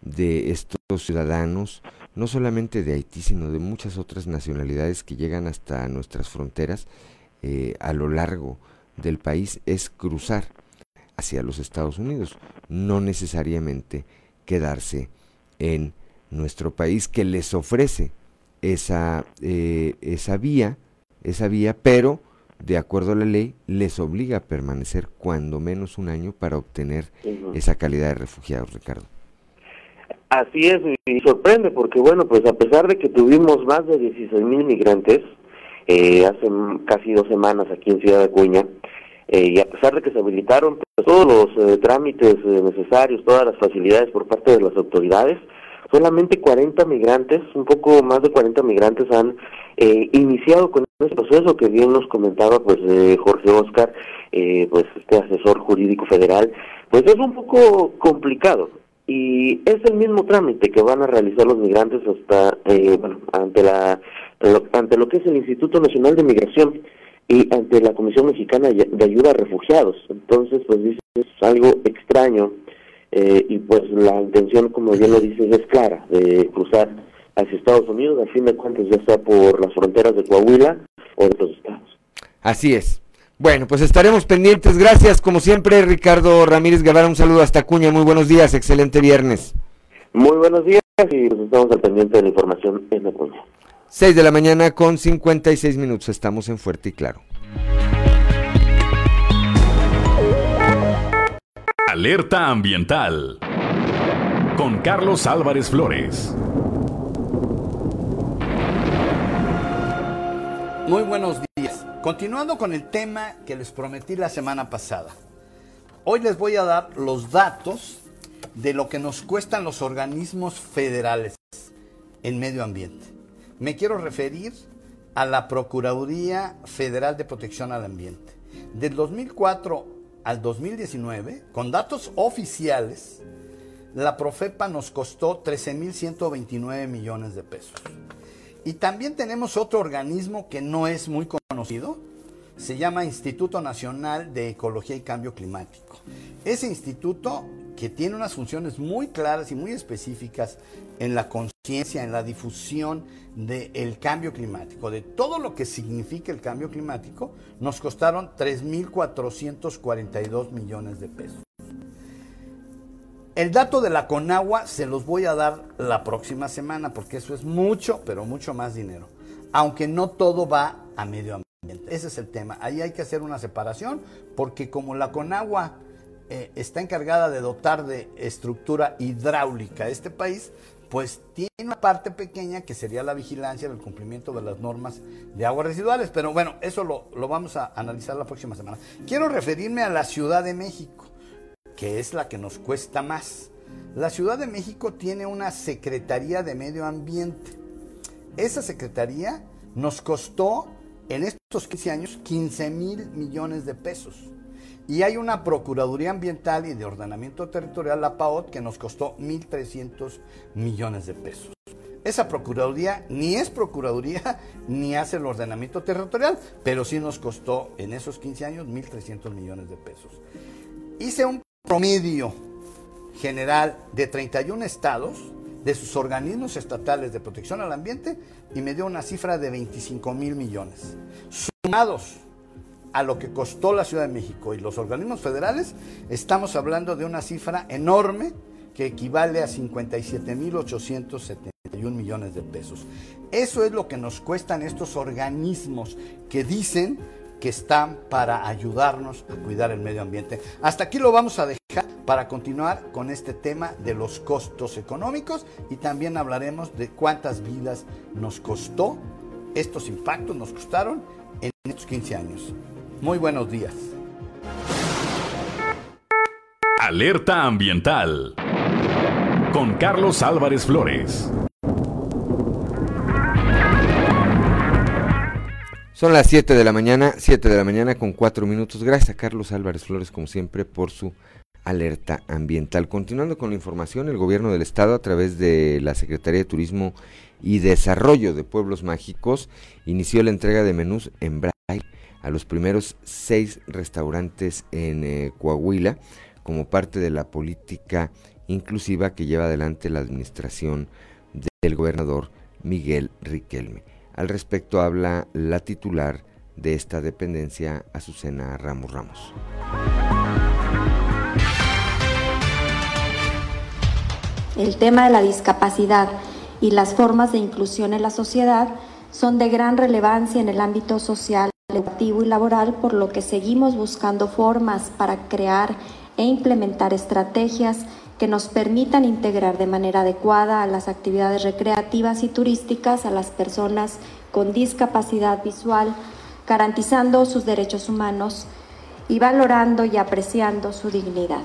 de estos ciudadanos, no solamente de Haití, sino de muchas otras nacionalidades que llegan hasta nuestras fronteras eh, a lo largo del país, es cruzar hacia los Estados Unidos, no necesariamente quedarse en nuestro país que les ofrece esa, eh, esa vía, esa vía, pero de acuerdo a la ley les obliga a permanecer cuando menos un año para obtener esa calidad de refugiados, Ricardo. Así es, y sorprende porque, bueno, pues a pesar de que tuvimos más de 16 mil migrantes eh, hace casi dos semanas aquí en Ciudad de Acuña, eh, y a pesar de que se habilitaron pues, todos los trámites necesarios, todas las facilidades por parte de las autoridades, solamente 40 migrantes, un poco más de 40 migrantes han eh, iniciado con este proceso que bien nos comentaba pues eh, Jorge Oscar, eh, pues este asesor jurídico federal, pues es un poco complicado y es el mismo trámite que van a realizar los migrantes hasta bueno ante la ante lo que es el Instituto Nacional de Migración y ante la Comisión Mexicana de Ayuda a Refugiados. Entonces, pues dice, es algo extraño eh, y pues la intención, como bien lo dices, es clara, de cruzar hacia Estados Unidos, a fin de cuentas ya sea por las fronteras de Coahuila o de otros estados. Así es. Bueno, pues estaremos pendientes. Gracias, como siempre, Ricardo Ramírez Guevara. Un saludo hasta Cuña. Muy buenos días. Excelente viernes. Muy buenos días y pues estamos al pendiente de la información en Acuña. 6 de la mañana con 56 minutos. Estamos en Fuerte y Claro. Alerta ambiental. Con Carlos Álvarez Flores. Muy buenos días. Continuando con el tema que les prometí la semana pasada. Hoy les voy a dar los datos de lo que nos cuestan los organismos federales en medio ambiente. Me quiero referir a la Procuraduría Federal de Protección al Ambiente. Del 2004 al 2019, con datos oficiales, la Profepa nos costó 13.129 millones de pesos. Y también tenemos otro organismo que no es muy conocido, se llama Instituto Nacional de Ecología y Cambio Climático. Ese instituto que tiene unas funciones muy claras y muy específicas en la conciencia, en la difusión del cambio climático, de todo lo que significa el cambio climático, nos costaron 3.442 millones de pesos. El dato de la Conagua se los voy a dar la próxima semana porque eso es mucho, pero mucho más dinero. Aunque no todo va a medio ambiente. Ese es el tema. Ahí hay que hacer una separación porque como la Conagua eh, está encargada de dotar de estructura hidráulica este país, pues tiene una parte pequeña que sería la vigilancia del cumplimiento de las normas de aguas residuales. Pero bueno, eso lo, lo vamos a analizar la próxima semana. Quiero referirme a la Ciudad de México, que es la que nos cuesta más. La Ciudad de México tiene una Secretaría de Medio Ambiente. Esa Secretaría nos costó en estos 15 años 15 mil millones de pesos. Y hay una Procuraduría Ambiental y de Ordenamiento Territorial, la PAOT, que nos costó 1.300 millones de pesos. Esa Procuraduría ni es Procuraduría (laughs) ni hace el ordenamiento territorial, pero sí nos costó en esos 15 años 1.300 millones de pesos. Hice un promedio general de 31 estados de sus organismos estatales de protección al ambiente y me dio una cifra de 25 mil millones. Sumados a lo que costó la Ciudad de México y los organismos federales, estamos hablando de una cifra enorme que equivale a 57.871 millones de pesos. Eso es lo que nos cuestan estos organismos que dicen que están para ayudarnos a cuidar el medio ambiente. Hasta aquí lo vamos a dejar para continuar con este tema de los costos económicos y también hablaremos de cuántas vidas nos costó, estos impactos nos costaron en estos 15 años. Muy buenos días. Alerta ambiental con Carlos Álvarez Flores. Son las 7 de la mañana, 7 de la mañana con 4 minutos. Gracias a Carlos Álvarez Flores, como siempre, por su alerta ambiental. Continuando con la información, el gobierno del estado, a través de la Secretaría de Turismo y Desarrollo de Pueblos Mágicos, inició la entrega de menús en braille a los primeros seis restaurantes en eh, Coahuila, como parte de la política inclusiva que lleva adelante la administración del gobernador Miguel Riquelme. Al respecto habla la titular de esta dependencia, Azucena Ramos Ramos. El tema de la discapacidad y las formas de inclusión en la sociedad son de gran relevancia en el ámbito social, educativo y laboral, por lo que seguimos buscando formas para crear e implementar estrategias que nos permitan integrar de manera adecuada a las actividades recreativas y turísticas a las personas con discapacidad visual, garantizando sus derechos humanos y valorando y apreciando su dignidad.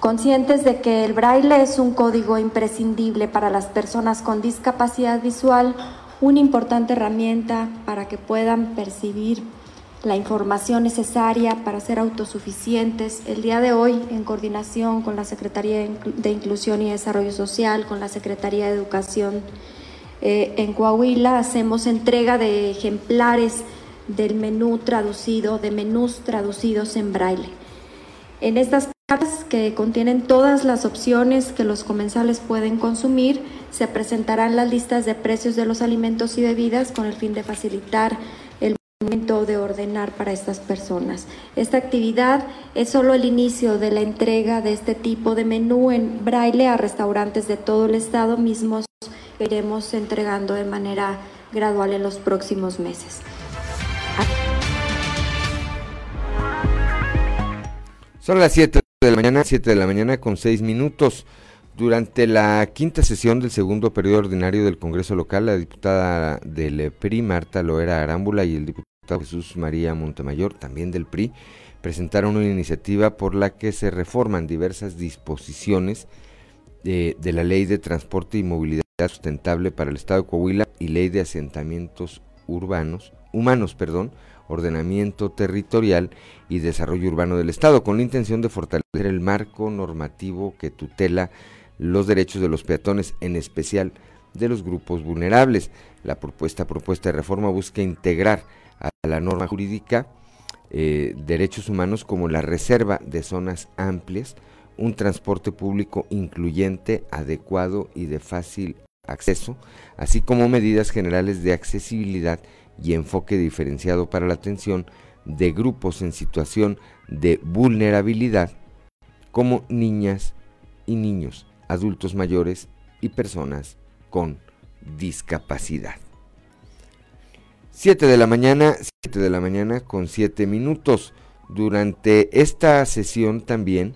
Conscientes de que el braille es un código imprescindible para las personas con discapacidad visual, una importante herramienta para que puedan percibir la información necesaria para ser autosuficientes. El día de hoy, en coordinación con la Secretaría de Inclusión y Desarrollo Social, con la Secretaría de Educación eh, en Coahuila, hacemos entrega de ejemplares del menú traducido, de menús traducidos en braille. En estas que contienen todas las opciones que los comensales pueden consumir, se presentarán las listas de precios de los alimentos y bebidas con el fin de facilitar momento de ordenar para estas personas. Esta actividad es solo el inicio de la entrega de este tipo de menú en braille a restaurantes de todo el estado mismos iremos entregando de manera gradual en los próximos meses. Son las 7 de la mañana, 7 de la mañana con 6 minutos. Durante la quinta sesión del segundo periodo ordinario del Congreso local, la diputada del PRI, Marta Loera Arámbula, y el diputado Jesús María Montemayor, también del PRI, presentaron una iniciativa por la que se reforman diversas disposiciones de, de la Ley de Transporte y Movilidad Sustentable para el Estado de Coahuila y Ley de Asentamientos Urbanos, Humanos, perdón, ordenamiento territorial y desarrollo urbano del Estado, con la intención de fortalecer el marco normativo que tutela los derechos de los peatones, en especial de los grupos vulnerables. La propuesta propuesta de reforma busca integrar a la norma jurídica eh, derechos humanos como la reserva de zonas amplias, un transporte público incluyente, adecuado y de fácil acceso, así como medidas generales de accesibilidad y enfoque diferenciado para la atención de grupos en situación de vulnerabilidad como niñas y niños, adultos mayores y personas con discapacidad. 7 de la mañana, 7 de la mañana con 7 minutos. Durante esta sesión también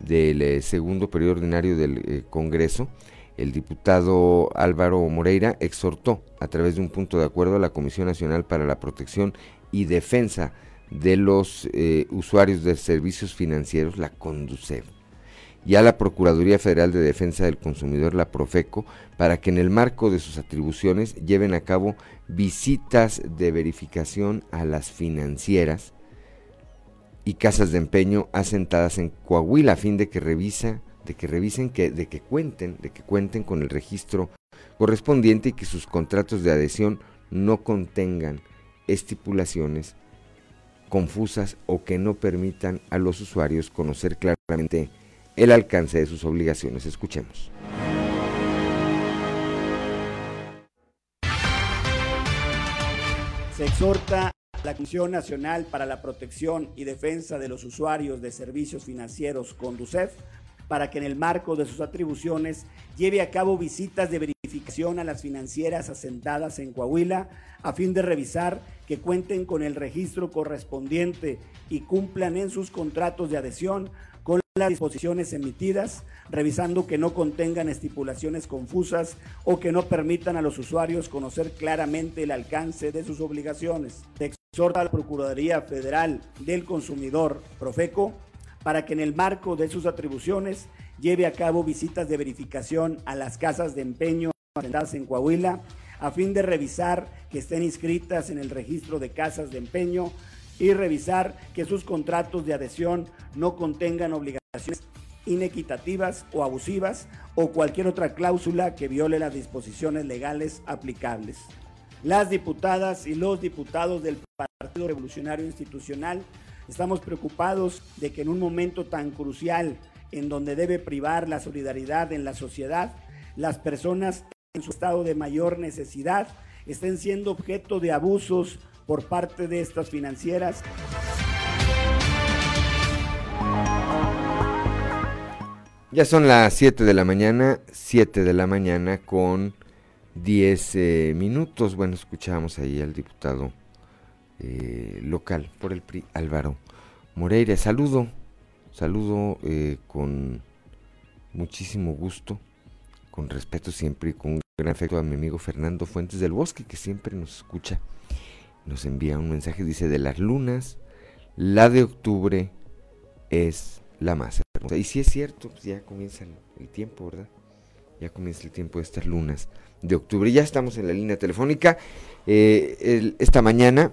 del eh, segundo periodo ordinario del eh, Congreso, el diputado Álvaro Moreira exhortó a través de un punto de acuerdo a la Comisión Nacional para la Protección y Defensa de los eh, Usuarios de Servicios Financieros, la CONDUCEF, y a la Procuraduría Federal de Defensa del Consumidor, la Profeco, para que en el marco de sus atribuciones lleven a cabo visitas de verificación a las financieras y casas de empeño asentadas en Coahuila a fin de que revisa, de que revisen que de que cuenten, de que cuenten con el registro correspondiente y que sus contratos de adhesión no contengan estipulaciones confusas o que no permitan a los usuarios conocer claramente el alcance de sus obligaciones. Escuchemos. Se exhorta a la Comisión Nacional para la Protección y Defensa de los Usuarios de Servicios Financieros, CONDUCEF, para que en el marco de sus atribuciones lleve a cabo visitas de verificación a las financieras asentadas en Coahuila a fin de revisar que cuenten con el registro correspondiente y cumplan en sus contratos de adhesión con las disposiciones emitidas, revisando que no contengan estipulaciones confusas o que no permitan a los usuarios conocer claramente el alcance de sus obligaciones. Se exhorta a la Procuraduría Federal del Consumidor, Profeco, para que en el marco de sus atribuciones lleve a cabo visitas de verificación a las casas de empeño asentadas en Coahuila, a fin de revisar que estén inscritas en el registro de casas de empeño y revisar que sus contratos de adhesión no contengan obligaciones inequitativas o abusivas o cualquier otra cláusula que viole las disposiciones legales aplicables. Las diputadas y los diputados del Partido Revolucionario Institucional estamos preocupados de que en un momento tan crucial en donde debe privar la solidaridad en la sociedad, las personas en su estado de mayor necesidad estén siendo objeto de abusos por parte de estas financieras. Ya son las 7 de la mañana, 7 de la mañana con 10 eh, minutos. Bueno, escuchábamos ahí al diputado eh, local por el PRI, Álvaro Moreira. Saludo, saludo eh, con muchísimo gusto, con respeto siempre y con gran afecto a mi amigo Fernando Fuentes del Bosque, que siempre nos escucha nos envía un mensaje, dice, de las lunas, la de octubre es la más hermosa. Y si es cierto, pues ya comienza el, tiempo, ¿verdad? Ya comienza el tiempo de estas lunas de octubre. Ya estamos en la línea telefónica. Eh, esta mañana,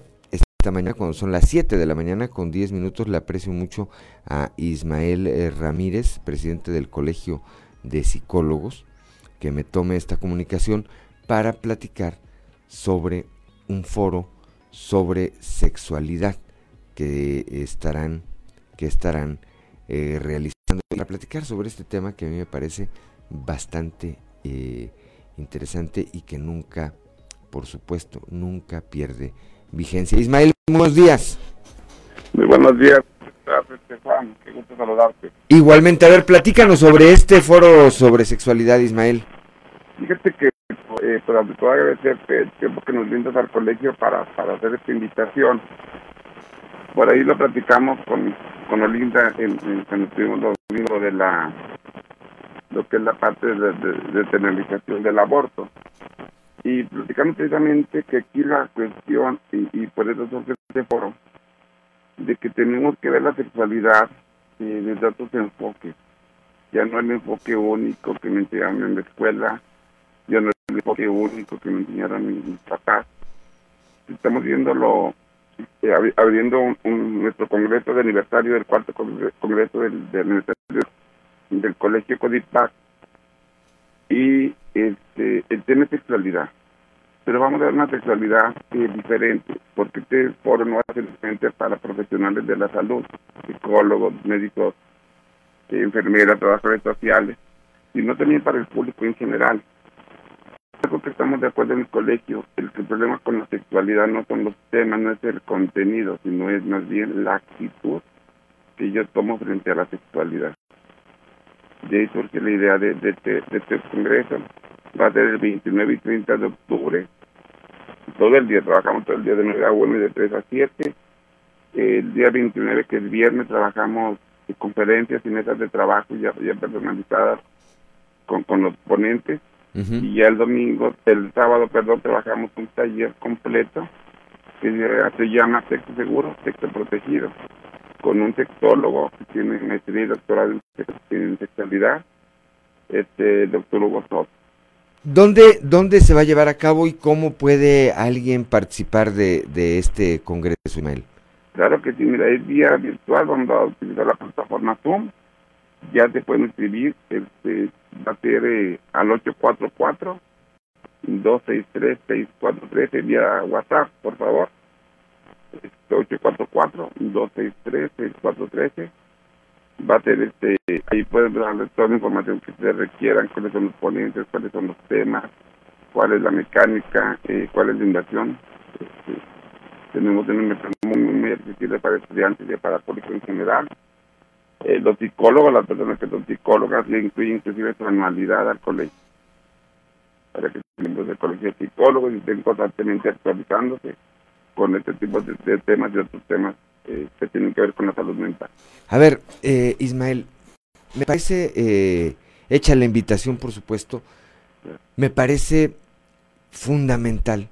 esta mañana, cuando son las 7 de la mañana, con 10 minutos, le aprecio mucho a Ismael eh, Ramírez, presidente del Colegio de Psicólogos, que me tome esta comunicación para platicar sobre un foro sobre sexualidad que estarán, que estarán eh, realizando para platicar sobre este tema que a mí me parece bastante eh, interesante y que nunca, por supuesto, nunca pierde vigencia. Ismael, buenos días. Muy buenos días. Juan, qué gusto saludarte. Igualmente, a ver, platícanos sobre este foro sobre sexualidad, Ismael. Fíjate que eh, pues agradecerte el tiempo que nos brindas al colegio para, para hacer esta invitación. Por ahí lo platicamos con, con Olinda en, cuando estuvimos los de la lo que es la parte de, de, penalización del aborto. Y platicamos precisamente que aquí la cuestión, y, por eso surge este foro, de que tenemos que ver la sexualidad eh, desde otros enfoques. Ya no el enfoque único que me enseñaron en la escuela, ya no el enfoque único que me enseñaron mis papás. Estamos viéndolo, eh, abriendo nuestro congreso de aniversario del cuarto congreso del, del, del colegio Codipac y este el tema es sexualidad pero vamos a ver una sexualidad eh, diferente porque este foro no ser diferente para profesionales de la salud psicólogos médicos eh, enfermeras trabajadores sociales sino también para el público en general algo que estamos de acuerdo en el colegio, el, el problema con la sexualidad no son los temas, no es el contenido, sino es más bien la actitud que yo tomo frente a la sexualidad. De ahí surge la idea de, de, este, de este congreso. Va a ser el 29 y 30 de octubre. Todo el día, trabajamos todo el día de 9 a 1 y de 3 a 7. El día 29, que es viernes, trabajamos conferencias y mesas de trabajo ya, ya personalizadas con, con los ponentes. Y ya el domingo, el sábado, perdón, trabajamos un taller completo que se llama Texto Seguro, Texto Protegido, con un textólogo que tiene maestría y doctorado en sexualidad, este, doctor Hugo Soto. ¿Dónde, ¿Dónde se va a llevar a cabo y cómo puede alguien participar de, de este congreso, Ismael? Claro que sí, mira, es vía virtual, vamos a utilizar la plataforma Zoom, ya te pueden escribir, este, va a ser eh, al 844 263 6413 vía WhatsApp, por favor. 844 263 6413 va a tener este ahí pueden darle toda la información que se requieran cuáles son los ponentes cuáles son los temas cuál es la mecánica eh, cuál es la inversión. Este, tenemos una inversión muy, muy accesible para estudiantes y para público en general. Eh, los psicólogos las personas que son psicólogas le incluyen inclusive su anualidad al colegio. Para que miembros del colegio de psicólogos estén constantemente actualizándose con este tipo de temas y otros temas eh, que tienen que ver con la salud mental. A ver, eh, Ismael, me parece, eh, hecha la invitación, por supuesto, me parece fundamental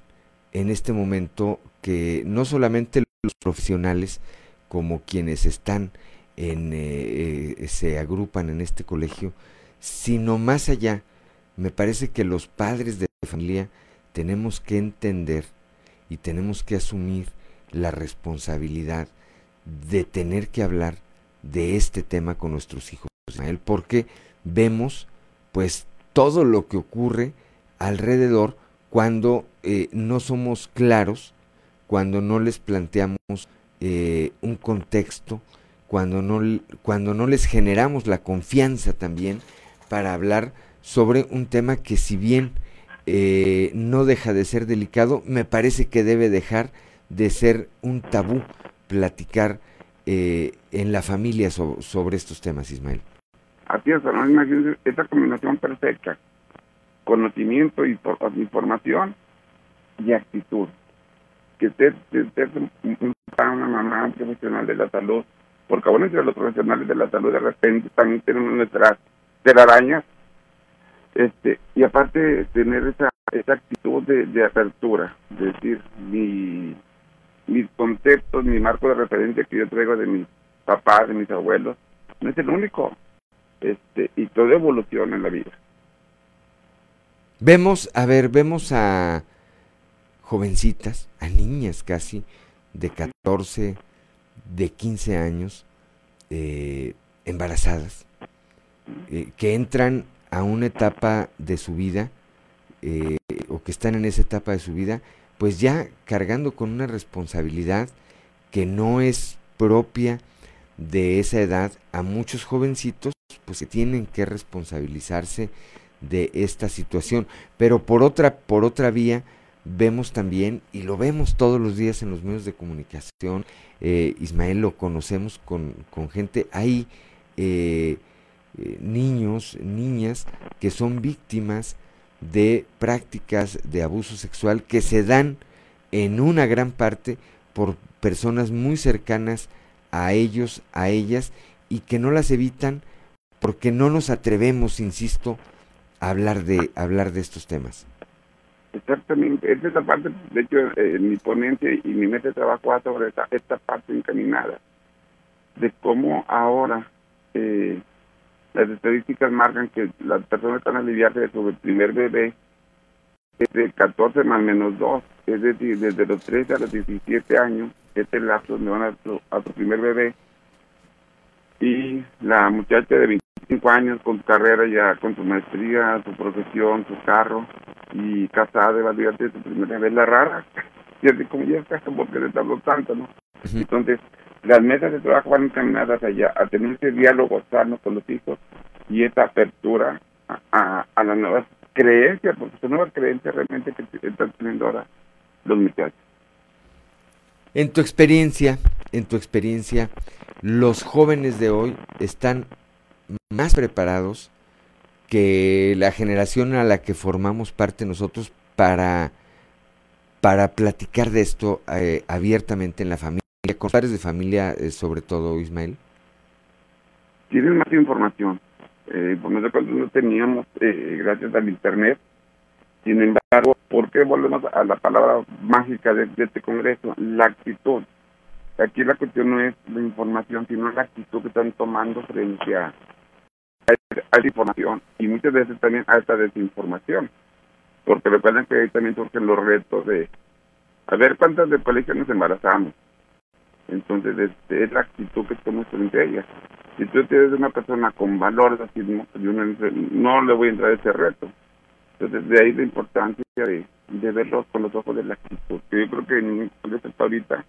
en este momento que no solamente los profesionales, como quienes están en, se agrupan en este colegio, sino más allá, me parece que los padres de familia tenemos que entender y tenemos que asumir la responsabilidad de tener que hablar de este tema con nuestros hijos, Ismael, porque vemos pues todo lo que ocurre alrededor cuando eh, no somos claros, cuando no les planteamos eh, un contexto, cuando no, cuando no les generamos la confianza también para hablar sobre un tema que si bien eh, no deja de ser delicado, me parece que debe dejar de ser un tabú platicar eh, en la familia sobre estos temas, Ismael. Así es, ¿no? Imagínense esta combinación perfecta, conocimiento, y información y actitud. Que usted, usted una mamá profesional de la salud, porque aún entre los profesionales de la salud de repente también tienen nuestras telarañas, este, y aparte tener esa, esa actitud de, de apertura, es decir, mi mis conceptos, mi marco de referencia que yo traigo de mis papás, de mis abuelos, no es el único. Este, y todo evoluciona en la vida. Vemos, a ver, vemos a jovencitas, a niñas casi, de 14, de 15 años, eh, embarazadas, eh, que entran a una etapa de su vida, eh, o que están en esa etapa de su vida, pues ya cargando con una responsabilidad que no es propia de esa edad, a muchos jovencitos pues que tienen que responsabilizarse de esta situación. Pero por otra, por otra vía, vemos también, y lo vemos todos los días en los medios de comunicación, eh, Ismael lo conocemos con, con gente, hay eh, eh, niños, niñas que son víctimas de prácticas de abuso sexual que se dan en una gran parte por personas muy cercanas a ellos, a ellas, y que no las evitan porque no nos atrevemos, insisto, a hablar de, hablar de estos temas. Exactamente, esta es la parte, de hecho, eh, mi ponencia y mi meta de trabajo sobre esta, esta parte encaminada, de cómo ahora eh, las estadísticas marcan que las personas están aliviarse de su primer bebé desde 14 más menos 2, es decir, desde los 13 a los 17 años, este lapso donde van a su, a su primer bebé, y la muchacha de 25 años con su carrera ya, con su maestría, su profesión, su carro, y casada, va a de su primer bebé, la rara, (laughs) y así como ya está, porque le tardó tanto, ¿no? Entonces, las mesas de trabajo van encaminadas allá, a tener ese diálogo sano con los hijos y esa apertura a, las nuevas creencias, porque son nuevas creencias realmente que están teniendo ahora los muchachos. En tu experiencia, en tu experiencia, los jóvenes de hoy están más preparados que la generación a la que formamos parte nosotros para, para platicar de esto eh, abiertamente en la familia con padres de familia eh, sobre todo, Ismael? Tienen más información. Eh, por nosotros no teníamos, eh, gracias al Internet. Sin embargo, ¿por qué volvemos a la palabra mágica de, este Congreso? La actitud. Aquí la cuestión no es la información, sino la actitud que están tomando frente a, a esa información y muchas veces también a esta desinformación. Porque recuerden que ahí también surgen los retos de a ver cuántas de colegio nos embarazamos. Entonces, es la actitud que estamos frente a ella. Si tú tienes una persona con valores así, no, yo no, le voy a entrar a ese reto. Entonces, de ahí la importancia de, verlos con los ojos de la actitud. Yo creo que ningún hasta ahorita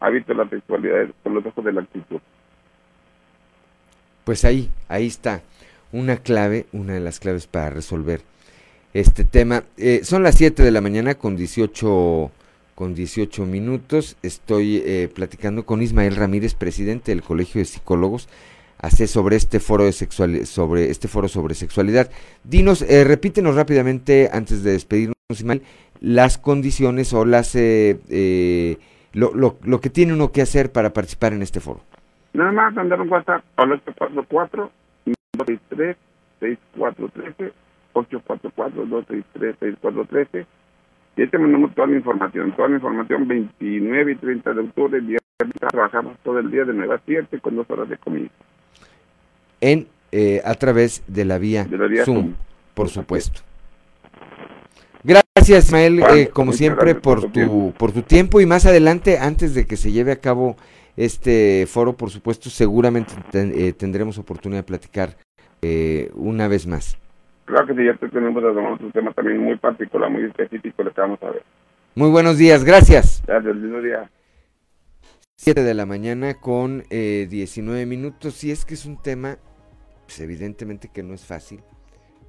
ha visto la sexualidad con los ojos de la actitud. Pues ahí, ahí está. Una clave, una de las claves para resolver este tema. Eh, son las 7 de la mañana con 18, con 18 minutos. Estoy eh, platicando con Ismael Ramírez, presidente del Colegio de Psicólogos, hace sobre este foro de sexual, sobre este foro sobre sexualidad. Dinos, eh, repítenos rápidamente antes de despedirnos, Ismael, las condiciones o las eh, eh, lo, lo, lo que tiene uno que hacer para participar en este foro. Nada más mandar un WhatsApp al 844 263 6413 844 263 6413 y ahí te mandamos toda la información, toda la información 29 y 30 de octubre, viernes, trabajamos todo el día de 9 a 7 con dos horas de comida. En, eh, a través de la vía, De la vía Zoom, Zoom. por supuesto. Gracias, Ismael, eh, como siempre, por por tu tiempo. por tu tiempo y más adelante, antes de que se lleve a cabo este foro, por supuesto, seguramente ten- eh, tendremos oportunidad de platicar eh, una vez más. Claro que sí, ya te tenemos un tema también muy particular, muy específico, lo que vamos a ver. Muy buenos días, gracias. Gracias, lindo día. 7 de la mañana con eh, 19 minutos. Y es que es un tema, pues evidentemente que no es fácil,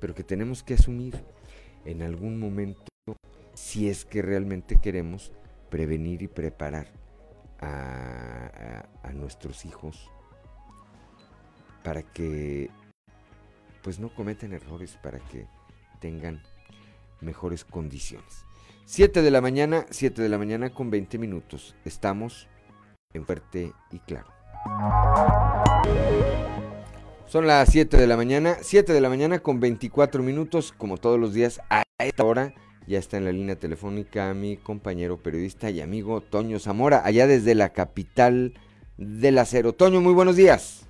pero que tenemos que asumir en algún momento si es que realmente queremos prevenir y preparar a, a- a nuestros hijos para que pues no cometen errores, para que tengan mejores condiciones. 7 de la mañana, 7 de la mañana con 20 minutos. Estamos en fuerte y claro. Son las 7 de la mañana, 7 de la mañana con 24 minutos, como todos los días a esta hora. Ya está en la línea telefónica mi compañero periodista y amigo Toño Zamora, allá desde la capital del acero. Toño, muy buenos días.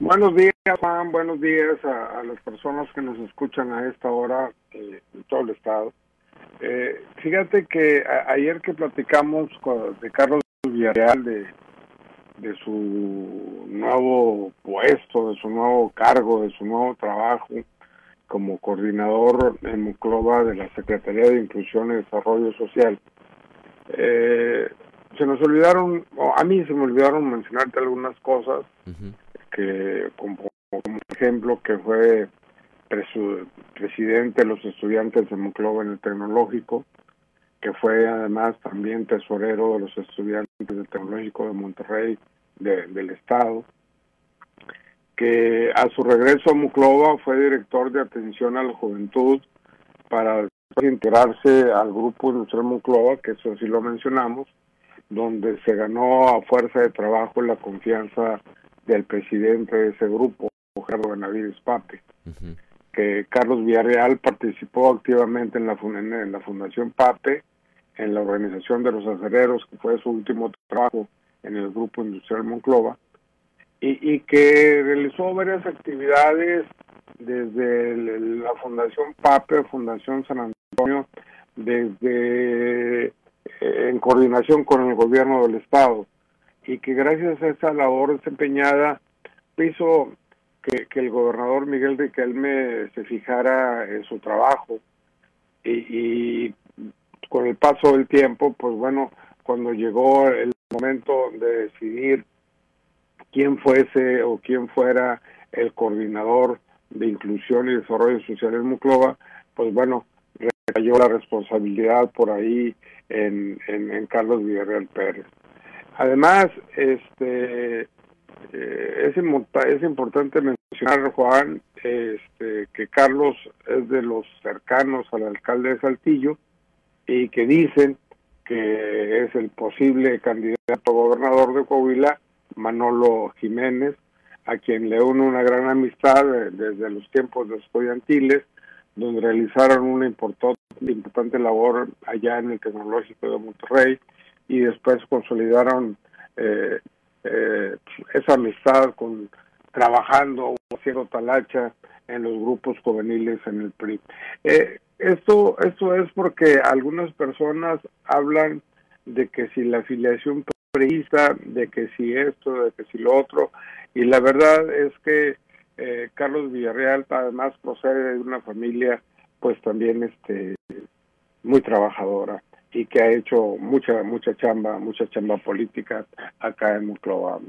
Buenos días, Juan. Buenos días a, las personas que nos escuchan a esta hora eh, en todo el estado. Eh, fíjate que a- ayer que platicamos de Carlos Villarreal, de, su nuevo puesto, de su nuevo cargo, de su nuevo trabajo como coordinador en Muclova de la Secretaría de Inclusión y Desarrollo Social, eh, se nos olvidaron, o a mí se me olvidaron mencionarte algunas cosas que como, ejemplo que fue presu- presidente de los estudiantes de Monclova en el tecnológico, que fue además también tesorero de los estudiantes del tecnológico de Monterrey de- del estado, que a su regreso a Monclova fue director de atención a la juventud para integrarse al grupo industrial Monclova, que eso sí lo mencionamos, donde se ganó a fuerza de trabajo la confianza del presidente de ese grupo, Gerardo Benavides Pape, que Carlos Villarreal participó activamente en la, fun- en la Fundación Pape, en la organización de los acereros, que fue su último trabajo en el Grupo Industrial Monclova, y, y que realizó varias actividades desde el- la Fundación Pape, Fundación San Antonio, desde eh, en coordinación con el gobierno del estado y que gracias a esa labor desempeñada hizo que, el gobernador Miguel Riquelme se fijara en su trabajo y, y con el paso del tiempo, pues bueno, cuando llegó el momento de decidir quién fuese o quién fuera el coordinador de inclusión y desarrollo social en Muclova, pues bueno, recayó la responsabilidad por ahí en, en, en Carlos Villarreal Pérez. Además, este eh, es, es importante mencionar, Juan, este, que Carlos es de los cercanos al alcalde de Saltillo y que dicen que es el posible candidato a gobernador de Coahuila, Manolo Jiménez, a quien le une una gran amistad desde los tiempos estudiantiles, donde realizaron una importante labor allá en el Tecnológico de Monterrey y después consolidaron eh, eh, esa amistad con trabajando haciendo talacha en los grupos juveniles en el PRI. Eh, esto, esto es porque algunas personas hablan de que si la afiliación priista, de que si esto, de que si lo otro, y la verdad es que eh, Carlos Villarreal además procede de una familia pues también este muy trabajadora y que ha hecho mucha mucha chamba, mucha chamba política acá en Monclova.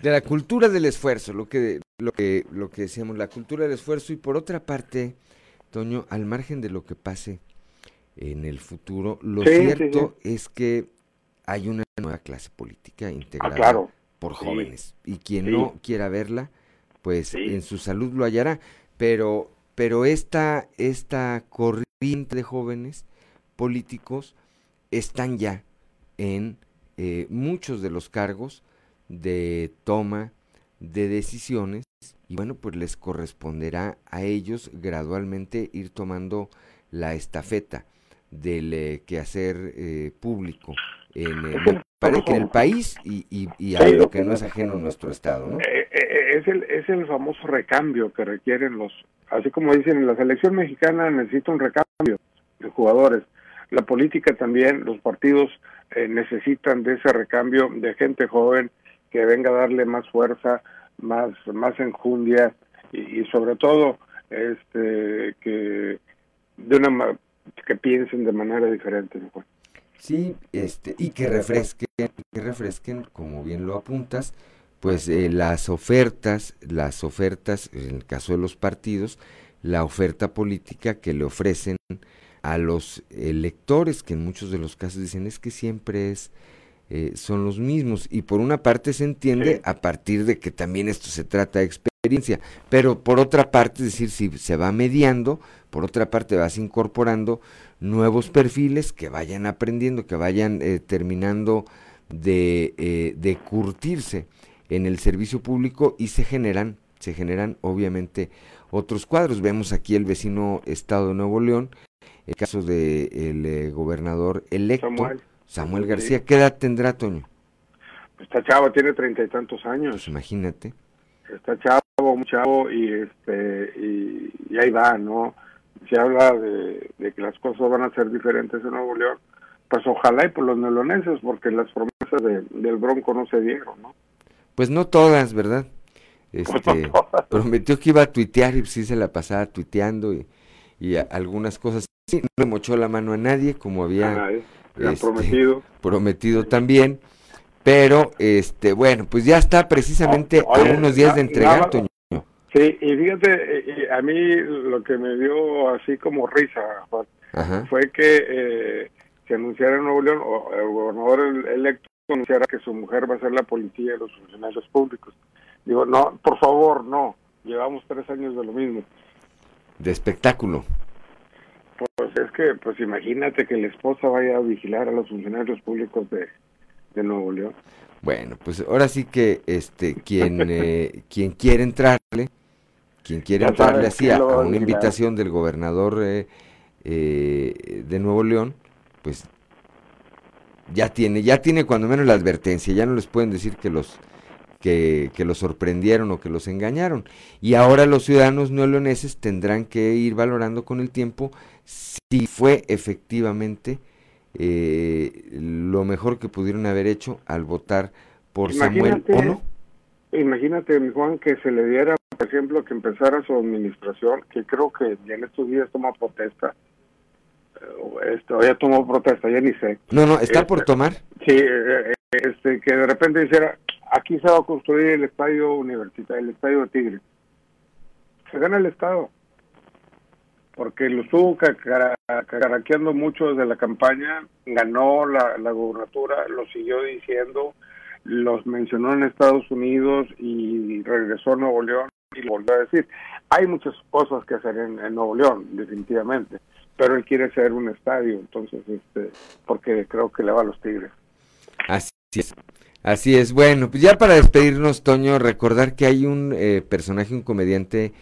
De la cultura del esfuerzo, lo que lo que lo que decíamos, la cultura del esfuerzo y por otra parte, Toño, al margen de lo que pase en el futuro, lo cierto es que hay una nueva clase política integrada ah, por jóvenes y quien no quiera verla, pues en su salud lo hallará, pero pero esta esta corriente de jóvenes políticos están ya en eh, muchos de los cargos de toma de decisiones y bueno, pues les corresponderá a ellos gradualmente ir tomando la estafeta del eh, quehacer eh, público en, el país y, y, y algo que no es ajeno a nuestro estado. ¿no? es, el, es el famoso recambio que requieren los, así como dicen, en la selección mexicana necesita un recambio de jugadores. La política también, los partidos eh, necesitan de ese recambio de gente joven que venga a darle más fuerza, más, más enjundia y, sobre todo este que de una que piensen de manera diferente. Sí, este, y que refresquen, que refresquen, como bien lo apuntas, pues eh, las ofertas, las ofertas, en el caso de los partidos, la oferta política que le ofrecen a los electores, que en muchos de los casos dicen es que siempre es eh, son los mismos. Y por una parte se entiende a partir de que también esto se trata de experiencia, pero por otra parte, es decir, si se va mediando, por otra parte vas incorporando nuevos perfiles que vayan aprendiendo, que vayan eh, terminando de, eh, de curtirse en el servicio público y se generan, se generan obviamente otros cuadros. Vemos aquí el vecino estado de Nuevo León, el caso del de el gobernador electo. Samuel García, ¿qué edad tendrá, Toño? Está chavo, tiene treinta y tantos años. Pues imagínate. Está chavo, muy chavo, y, este, y, ahí va, ¿no? Se habla de, que las cosas van a ser diferentes en Nuevo León. Pues ojalá y por los neolonenses, porque las promesas del Bronco no se dieron, ¿no? Pues no todas, ¿verdad? Este, prometió que iba a tuitear y sí se la pasaba tuiteando y, y algunas cosas. No le mochó la mano a nadie, como había este, prometido. Prometido también. Pero, este, bueno, pues ya está precisamente a unos días de entregar, Toño. Sí, y fíjate, a mí lo que me dio así como risa fue que eh, se anunciara en Nuevo León, o el gobernador electo anunciara que su mujer va a ser la policía de los funcionarios públicos. Digo, no, por favor, no, llevamos tres años de lo mismo. De espectáculo. Pues es que, pues imagínate que la esposa vaya a vigilar a los funcionarios públicos de, Nuevo León. Bueno, pues ahora sí que este quien (laughs) eh, quien quiere entrarle, quien quiere entrarle así a, una invitación del gobernador eh, eh, de Nuevo León, pues ya tiene, ya tiene cuando menos la advertencia, ya no les pueden decir que los que, que los sorprendieron o que los engañaron. Y ahora los ciudadanos neoleoneses tendrán que ir valorando con el tiempo si fue efectivamente eh, lo mejor que pudieron haber hecho al votar por Samuel o no. Imagínate, mi Juan, que se le diera, por ejemplo, que empezara su administración, que creo que ya en estos días toma protesta. Eh, esto, ya tomó protesta, ya ni sé. No, no, está por este, tomar. Sí, eh, este, que de repente dijera, aquí se va a construir el estadio universitario, el estadio de Tigre. Se gana el Estado porque lo estuvo caraqueando mucho desde la campaña, ganó la, la gubernatura, lo siguió diciendo, los mencionó en Estados Unidos y regresó a Nuevo León y lo volvió a decir. Hay muchas cosas que hacer en, Nuevo León, definitivamente, pero él quiere ser un estadio, entonces, este, porque creo que le va a los Tigres. Así es. Así es. Bueno, pues ya para despedirnos, Toño, recordar que hay un eh, personaje, un comediante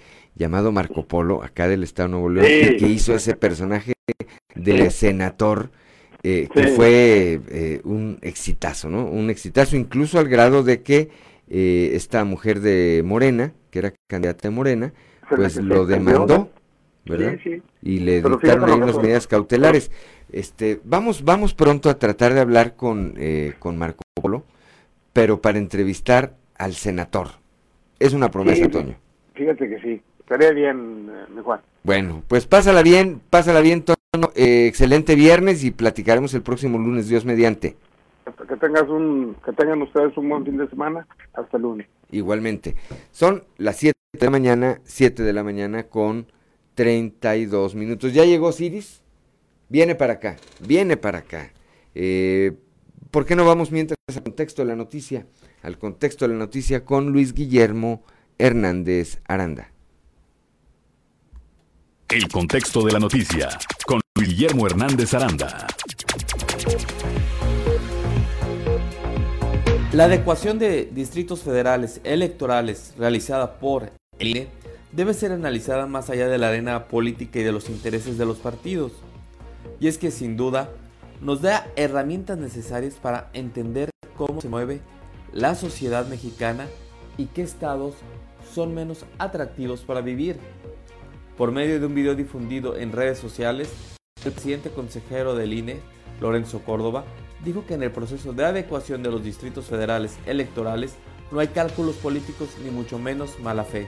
llamado Marco Polo, acá del Estado de Nuevo León, Sí. y que hizo ese personaje de senador, eh, que fue eh, un exitazo, ¿no? Un exitazo incluso al grado de que eh, esta mujer de Morena, que era candidata de Morena, pues lo demandó. ¿verdad? Sí, sí. Y le Pero dictaron ahí unas medidas cautelares. Este, vamos, vamos pronto a tratar de hablar con, eh, con Marco Polo, pero para entrevistar al senador. Es una promesa, Toño. Fíjate que sí, estaría bien, eh, mi Juan. Bueno, pues pásala bien, pásala bien, Toño. Eh, excelente viernes y platicaremos el próximo lunes, Dios mediante. Que tengas un, que tengan ustedes un buen fin de semana, hasta el lunes. Igualmente. Son las 7 de la mañana, 7 de la mañana con 32 minutos. ¿Ya llegó Ciris? Viene para acá, viene para acá. Eh, ¿Por qué no vamos mientras al contexto de la noticia? Al contexto de la noticia con Luis Guillermo Hernández Aranda. El contexto de la noticia con Guillermo Hernández Aranda. La adecuación de distritos federales electorales realizada por el INE debe ser analizada más allá de la arena política y de los intereses de los partidos. Y es que sin duda nos da herramientas necesarias para entender cómo se mueve la sociedad mexicana y qué estados son menos atractivos para vivir. Por medio de un video difundido en redes sociales, el presidente consejero del INE, Lorenzo Córdoba, dijo que en el proceso de adecuación de los distritos federales electorales no hay cálculos políticos ni mucho menos mala fe,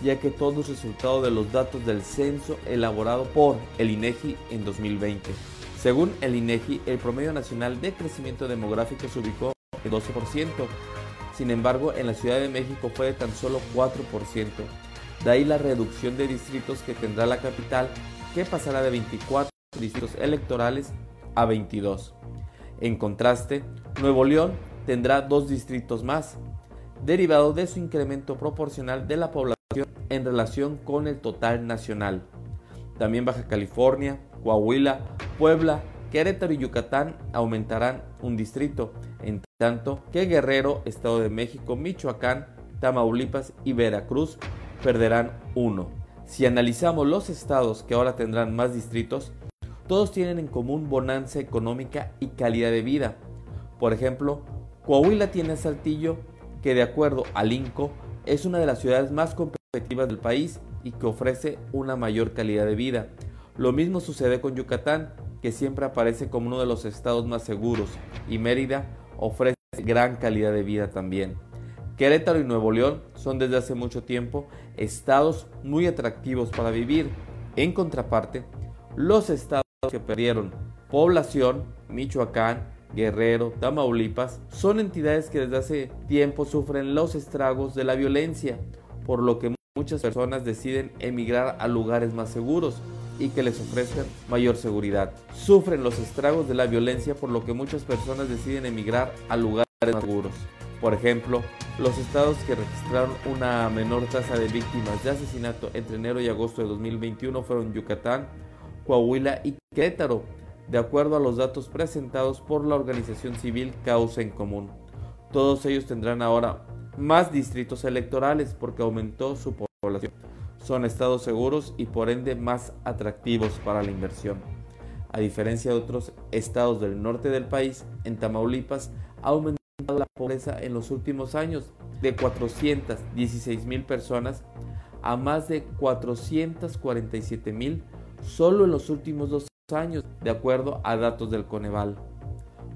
ya que todo es resultado de los datos del censo elaborado por el INEGI en 2020. Según el INEGI, el promedio nacional de crecimiento demográfico se ubicó en 12%. Sin embargo, en la Ciudad de México fue de tan solo 4%. De ahí la reducción de distritos que tendrá la capital, que pasará de 24 distritos electorales a 22. En contraste, Nuevo León tendrá dos distritos más, derivado de su incremento proporcional de la población en relación con el total nacional. También Baja California, Coahuila, Puebla, Querétaro y Yucatán aumentarán un distrito, en tanto que Guerrero, Estado de México, Michoacán, Tamaulipas y Veracruz perderán uno. Si analizamos los estados que ahora tendrán más distritos, todos tienen en común bonanza económica y calidad de vida. Por ejemplo, Coahuila tiene a Saltillo, que de acuerdo al INCO es una de las ciudades más competitivas del país y que ofrece una mayor calidad de vida. Lo mismo sucede con Yucatán, que siempre aparece como uno de los estados más seguros, y Mérida ofrece gran calidad de vida también. Querétaro y Nuevo León son desde hace mucho tiempo estados muy atractivos para vivir. En contraparte, los estados que perdieron población, Michoacán, Guerrero, Tamaulipas, son entidades que desde hace tiempo sufren los estragos de la violencia, por lo que muchas personas deciden emigrar a lugares más seguros y que les ofrezcan mayor seguridad. Sufren los estragos de la violencia, por lo que muchas personas deciden emigrar a lugares más seguros. Por ejemplo, los estados que registraron una menor tasa de víctimas de asesinato entre enero y agosto de 2021 fueron Yucatán, Coahuila y Querétaro, de acuerdo a los datos presentados por la organización civil Causa en Común. Todos ellos tendrán ahora más distritos electorales porque aumentó su población. Son estados seguros y por ende más atractivos para la inversión. A diferencia de otros estados del norte del país, en Tamaulipas ha aumentado la pobreza en los últimos años de 416 mil personas a más de 447 mil solo en los últimos dos años, de acuerdo a datos del Coneval.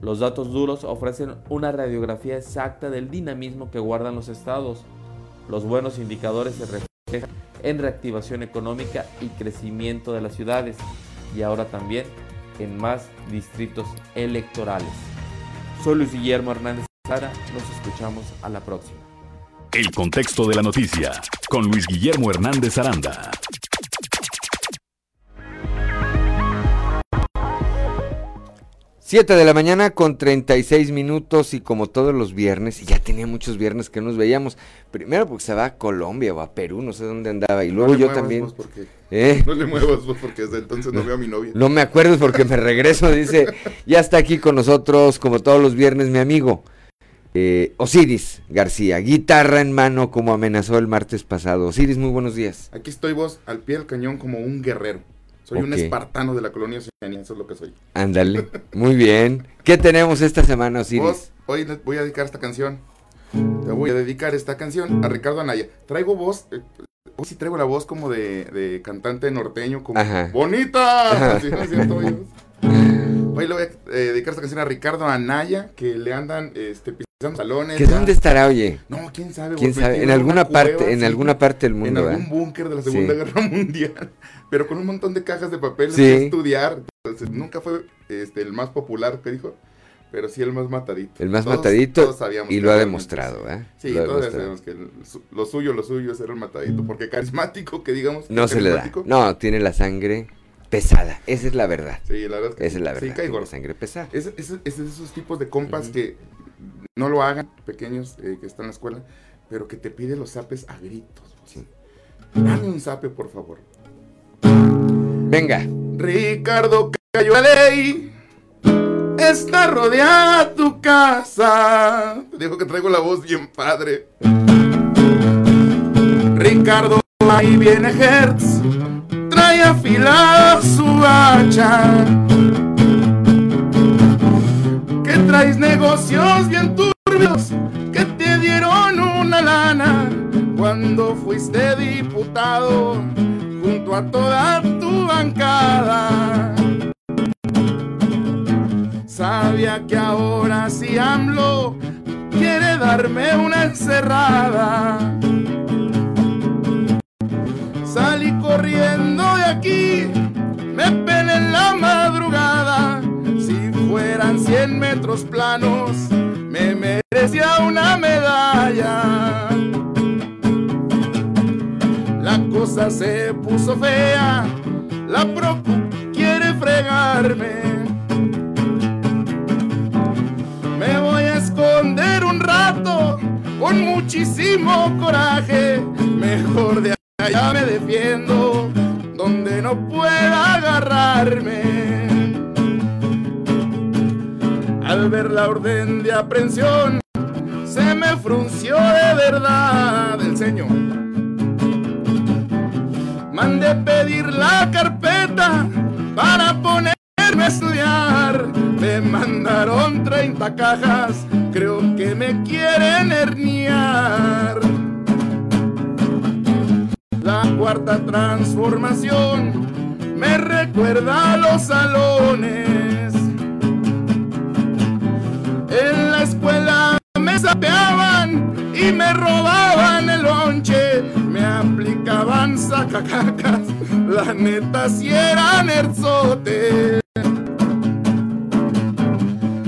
Los datos duros ofrecen una radiografía exacta del dinamismo que guardan los estados. Los buenos indicadores se reflejan en reactivación económica y crecimiento de las ciudades y ahora también en más distritos electorales. Soy Luis Guillermo Hernández Sara, nos escuchamos a la próxima. El contexto de la noticia con Luis Guillermo Hernández Aranda. 7 de la mañana con 36 minutos y como todos los viernes, y ya tenía muchos viernes que nos veíamos, primero porque se va a Colombia o a Perú, no sé dónde andaba, y luego no yo también... vos porque- ¿Eh? No le muevas vos porque desde entonces no veo a mi novia. No me acuerdo porque me regreso, dice, ya está aquí con nosotros como todos los viernes mi amigo eh, Osiris García, guitarra en mano como amenazó el martes pasado. Osiris, muy buenos días. Aquí estoy vos al pie del cañón como un guerrero. Soy un espartano de la colonia Oceanía, eso es lo que soy. Ándale, muy bien. ¿Qué tenemos esta semana, Osiris? Vos, hoy les voy a dedicar esta canción. Te voy a dedicar esta canción a Ricardo Anaya. Traigo voz, eh, hoy sí traigo la voz como de, de cantante norteño, como Ajá. bonita. Así, ¿no es cierto, oye? (laughs) Hoy le voy a eh, dedicar esta canción a Ricardo Anaya, que le andan este, salones. ¿Que dónde estará, oye? No, quién sabe. ¿Quién sabe? En alguna cueva, parte, en sí, alguna parte del mundo, En algún ¿verdad? búnker de la Segunda Sí. Guerra (laughs) Mundial, pero con un montón de cajas de papel Sí. que estudiar. Entonces, nunca fue este, el más popular que dijo, pero sí el más matadito. El más Todos- matadito todos sabíamos y que lo ha demostrado, ¿eh? Sí, Lo todos sabemos que el- su- lo suyo, lo suyo es ser el matadito, porque carismático, que digamos. No se le da. No, tiene la sangre pesada. Esa es la verdad. Sí, la verdad es que Esa es la sí, verdad. la sangre pesada. Es, es- es de esos tipos de compas que no lo hagan, pequeños eh, que están en la escuela, pero que te pide los zapes a gritos. Sí. Dame un zape, por favor. Venga. Ricardo cayó la ley. Está rodeada tu casa. Te digo que traigo la voz bien padre. Ricardo, ahí viene Hertz. Trae afilada su hacha. Traes negocios bien turbios. Que te dieron una lana cuando fuiste diputado junto a toda tu bancada. Sabía que ahora si AMLO quiere darme una encerrada. Salí corriendo de aquí, me pelé en la madrugada. Si fueran 100 metros planos, me merecía una medalla. La cosa se puso fea, la procu quiere fregarme. Me voy a esconder un rato con muchísimo coraje. Mejor de allá me defiendo, donde no pueda agarrarme. Al ver la orden de aprehensión, se me frunció de verdad el señor. Mandé pedir la carpeta para ponerme a estudiar. Me mandaron 30 cajas, creo que me quieren herniar. La cuarta transformación me recuerda a los salones. En la escuela me sapeaban y me robaban el lonche, me aplicaban sacacacas, la neta si eran erzotes.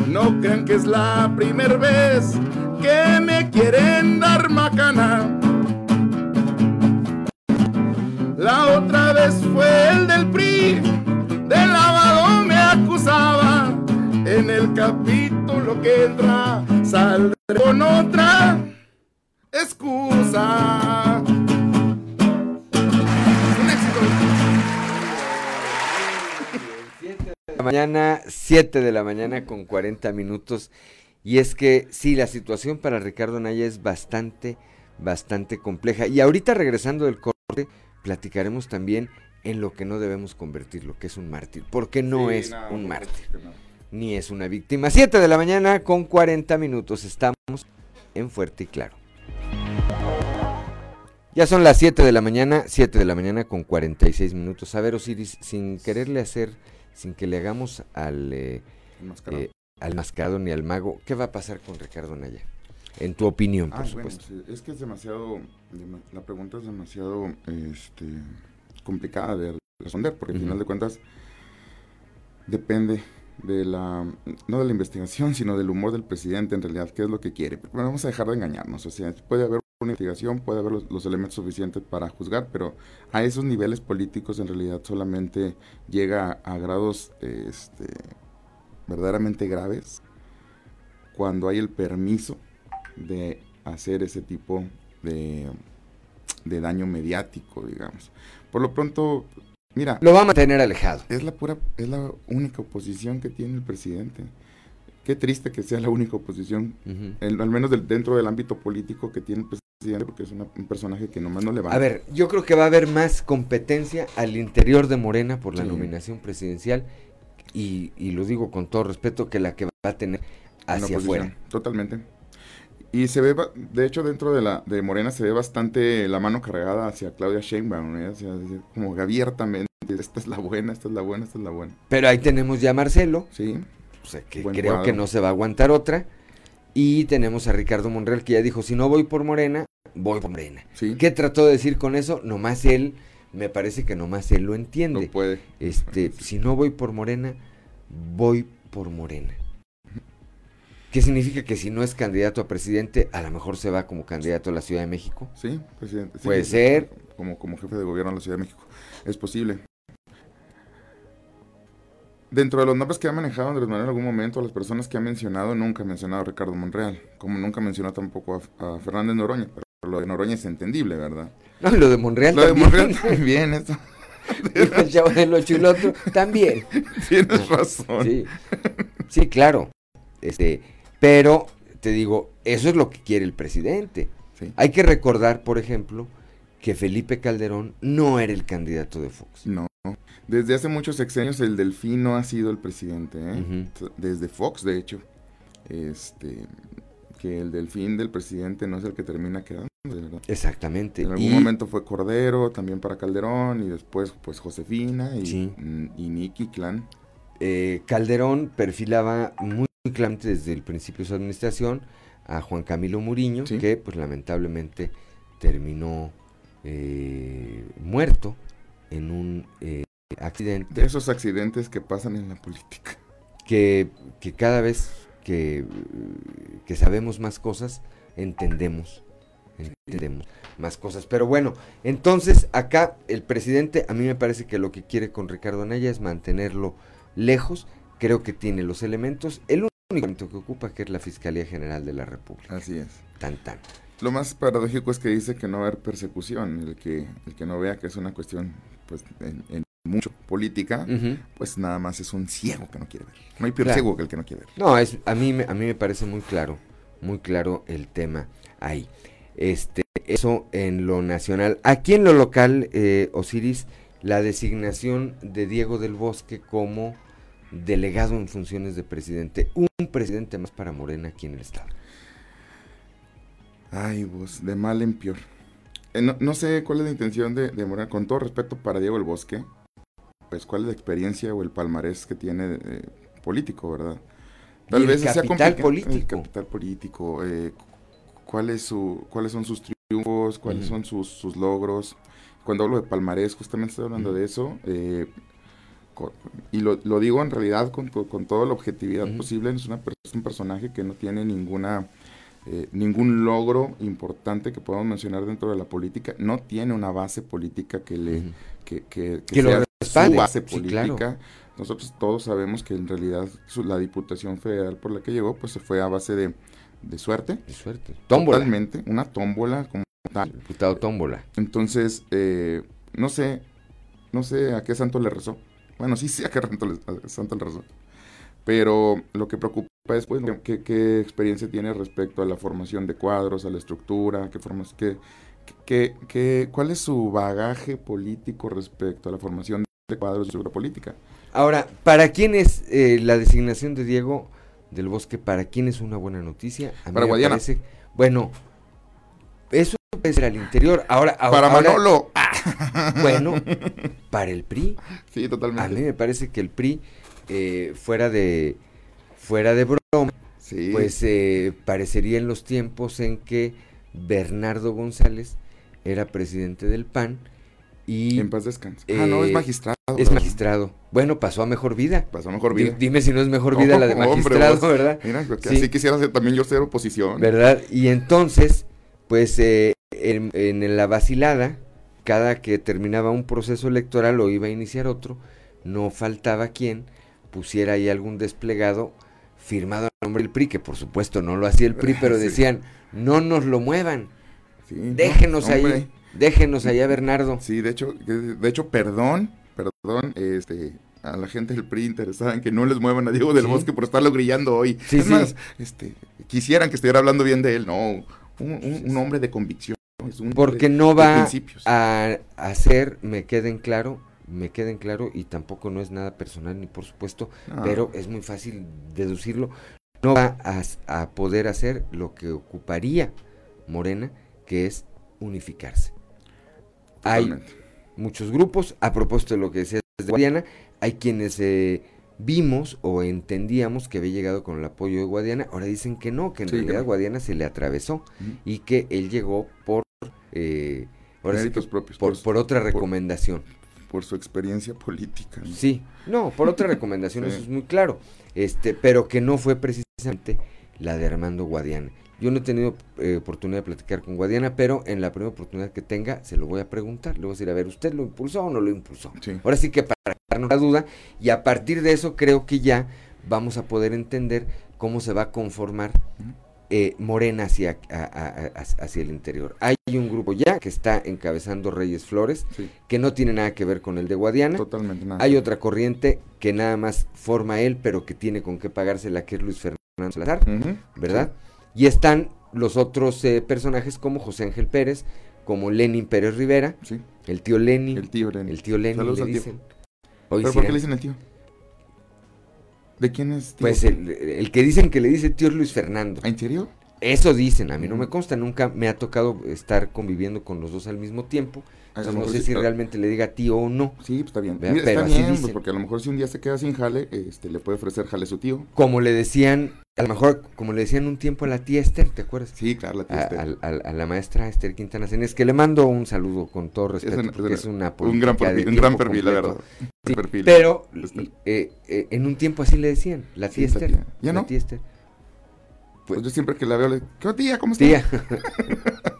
No crean que es la primera vez que me quieren dar macana. La otra vez fue el del PRI, de lavado me acusaba. En el capítulo que entra, saldré con otra excusa. Un éxito. La mañana, 7 de la mañana con 40 minutos. Y es que sí, la situación para Ricardo Naya es bastante, bastante compleja. Y ahorita regresando del corte, platicaremos también en lo que no debemos convertirlo, que es un mártir. Porque no Sí, es no, un mártir, supuesto que no. Ni es una víctima. 7 de la mañana con 40 minutos. Estamos en Fuerte y Claro. Ya son las 7 de la mañana, 7 de la mañana con 46 minutos. A ver, Osiris, sin quererle hacer, sin que le hagamos al, eh, eh, al mascarado ni al mago, ¿qué va a pasar con Ricardo Naya? En tu opinión, por Ah, bueno, supuesto. sí, es que es demasiado, dema- la pregunta es demasiado este, complicada de responder, porque al final de cuentas depende de la, no de la investigación, sino del humor del presidente en realidad, qué es lo que quiere. Pero vamos a dejar de engañarnos, o sea, puede haber una investigación, puede haber los, los elementos suficientes para juzgar, pero a esos niveles políticos en realidad solamente llega a, a grados, este, verdaderamente graves cuando hay el permiso de hacer ese tipo de, de daño mediático, digamos. Por lo pronto, mira... Lo va a mantener alejado. Es la pura, es la única oposición que tiene el presidente. Qué triste que sea la única oposición, al menos del- dentro del ámbito político que tiene el presidente, porque es una- un personaje que nomás no le va A ver, yo creo que va a haber más competencia al interior de Morena por la Sí. nominación presidencial y, y lo digo con todo respeto que la que va a tener hacia afuera. Totalmente. Y se ve, de hecho, dentro de la de Morena se ve bastante la mano cargada hacia Claudia Sheinbaum, ¿eh? Hacia- hacia- como abiertamente, esta es la buena, esta es la buena, esta es la buena. Pero ahí tenemos ya a Marcelo, Sí. o sea, que Buen creo cuadro. que no se va a aguantar otra. Y tenemos a Ricardo Monreal que ya dijo, si no voy por Morena, voy por Morena. Sí. ¿Qué trató de decir con eso? Nomás él, me parece que nomás él lo entiende. No puede. Este, si no voy por Morena, voy por Morena. ¿Qué significa que si no es candidato a presidente, a lo mejor se va como candidato a la Ciudad de México? Sí, presidente. sí, Puede ser. Como, como jefe de gobierno de la Ciudad de México. Es posible. Dentro de los nombres que ha manejado Andrés Manuel en algún momento, las personas que ha mencionado, nunca ha mencionado a Ricardo Monreal, como nunca mencionó tampoco a, a Fernández Noroña, pero lo de Noroña es entendible, ¿verdad? No, lo de Monreal Lo de también. Monreal (laughs) también, chavo del ocho y el otro también. (laughs) Tienes razón. Sí, sí, claro. Este, pero te digo, eso es lo que quiere el presidente. Sí. Hay que recordar, por ejemplo, que Felipe Calderón no era el candidato de Fox. No. Desde hace muchos sexenios el Delfín no ha sido el presidente, ¿eh? Desde Fox, de hecho. Este, que el Delfín del presidente no es el que termina quedando, de verdad. Exactamente. En algún Y- momento fue Cordero, también para Calderón, y después pues Josefina y, Sí. y Nicky Clan. eh, Calderón perfilaba muy claramente desde el principio de su administración a Juan Camilo Muriño, que pues lamentablemente terminó eh, muerto en un eh, accidente. De esos accidentes que pasan en la política. que, que cada vez que, que sabemos más cosas, entendemos, entendemos más cosas. Pero bueno, entonces acá el presidente, a mí me parece que lo que quiere con Ricardo Anaya es mantenerlo lejos, creo que tiene los elementos, el único que ocupa que es la Fiscalía General de la República. Así es. Tan tan. Lo más paradójico es que dice que no va a haber persecución, el que, el que no vea que es una cuestión pues en, en mucho política, pues nada más es un ciego que no quiere ver. No hay peor Claro. ciego que el que no quiere ver. No, es, a, mí, me- a mí me parece muy claro, muy claro el tema ahí. Este, eso en lo nacional. Aquí en lo local, eh, Osiris, la designación de Diego del Bosque como delegado en funciones de presidente, un presidente más para Morena aquí en el estado. Ay, vos, de mal en peor. Eh, no, no sé cuál es la intención de, de Morena, con todo respeto para Diego el Bosque, pues cuál es la experiencia o el palmarés que tiene eh, político, ¿verdad? Y el sea capital complica- político. El capital político, eh, cuál es su, cuáles son sus triunfos, cuáles son sus, sus logros. Cuando hablo de palmarés, justamente estoy hablando de eso. eh, y lo, lo digo en realidad con, con toda la objetividad posible. Es una es un personaje que no tiene ninguna eh, ningún logro importante que podamos mencionar dentro de la política. No tiene una base política que le que, que, Que sea respalde, su base sí, política. claro. Nosotros todos sabemos que en realidad su- la diputación federal por la que llegó, pues se fue a base de, de suerte. De suerte. Tómbola. Totalmente, una tómbola como tal. Diputado tómbola. Entonces, eh, no sé, no sé a qué santo le rezó. Bueno, sí sé a qué santo le, a qué santo le rezó. Pero lo que preocupa es pues, qué, qué experiencia tiene respecto a la formación de cuadros, a la estructura, qué formas, qué, qué, qué- cuál es su bagaje político respecto a la formación de cuadros y estructura política. Ahora, ¿para quién es eh, la designación de Diego del Bosque? ¿Para quién es una buena noticia? A mí Para Guadiana. parece- bueno, eso puede ser al interior. Ahora, ahora- Para ahora- Manolo. Bueno, para el PRI. Sí, totalmente. A mí me parece que el PRI, eh, fuera de fuera de broma, pues eh, parecería en los tiempos en que Bernardo González era presidente del PAN y... En paz descanse. Ah, no, es magistrado, Es ¿verdad? magistrado. Bueno, pasó a mejor vida. Pasó a mejor vida. dime si no es mejor vida la de magistrado. ¿verdad? Mira, que Sí. así quisiera ser también yo ser oposición. ¿Verdad? Y entonces, pues eh, en, en la vacilada, cada que terminaba un proceso electoral o iba a iniciar otro, no faltaba quien, pusiera ahí algún desplegado firmado a nombre del PRI, que por supuesto no lo hacía el PRI, pero (laughs) Sí. decían, no nos lo muevan, Sí, déjenos ahí, déjenos allá, Bernardo. Sí, de hecho, de hecho, perdón, perdón, este, a la gente del PRI interesada en que no les muevan a Diego del. Bosque por estarlo grillando hoy. Es más, este, quisieran que estuviera hablando bien de él, no, un, un- un hombre de convicción. Es un Porque no va a hacer, me queden claro, me queden claro, y tampoco no es nada personal ni por supuesto, No. pero es muy fácil deducirlo, no va a, a poder hacer lo que ocuparía Morena, que es unificarse. Hay muchos grupos, a propósito de lo que decías de Guadiana, hay quienes eh, vimos o entendíamos que había llegado con el apoyo de Guadiana, ahora dicen que no, que en Sí, realidad. Guadiana se le atravesó y que él llegó por eh, ahora sí que propios, por, por- por otra recomendación. Por su experiencia política. ¿no? Sí, no, por otra (laughs) recomendación, eso es muy claro. Este, pero que no fue precisamente la de Armando Guadiana. Yo no he tenido eh, oportunidad de platicar con Guadiana, pero en la primera oportunidad que tenga se lo voy a preguntar. Le voy a decir, a ver, ¿usted lo impulsó o no lo impulsó? Sí. Ahora sí que para darnos la duda, y a partir de eso creo que ya vamos a poder entender cómo se va a conformar eh, Morena hacia, a- a- a- hacia el interior. Hay un grupo ya que está encabezando Reyes Flores, Sí. que no tiene nada que ver con el de Guadiana. Totalmente nada. Hay otra corriente que nada más forma él, pero que tiene con qué pagársela, que es Luis Fernando Salazar. ¿verdad? Y están los otros eh, personajes como José Ángel Pérez, como Lenin Pérez Rivera, Sí. el tío Lenin, El tío Lenin. el tío Lenin Saludos le al tío. dicen. Hoy ¿Pero por qué le dicen el tío? ¿De quién es tío? Pues el, el que dicen que le dice tío es Luis Fernando. ¿En serio? Eso dicen, a mí no me consta, nunca me ha tocado estar conviviendo con los dos al mismo tiempo. Entonces no sé sí, si realmente le diga tío o no. Sí, pues está bien. Pero está bien, pues, porque a lo mejor si un día se queda sin jale, este, le puede ofrecer jale a su tío. Como le decían, a lo mejor como le decían un tiempo a la tía Esther, ¿te acuerdas? Sí, claro, la tía a, Esther. al- a la maestra Esther Quintana Cenes, que le mando un saludo con todo respeto, una- porque es una un gran perfil, un gran perfil, la verdad. Sí, Perfil. pero eh, eh, en un tiempo así le decían, la tía Sí, Esther. tía. ¿Ya la no? tía Esther. Pues yo siempre que la veo le ¿qué tía? ¿Cómo está? Tía. (laughs)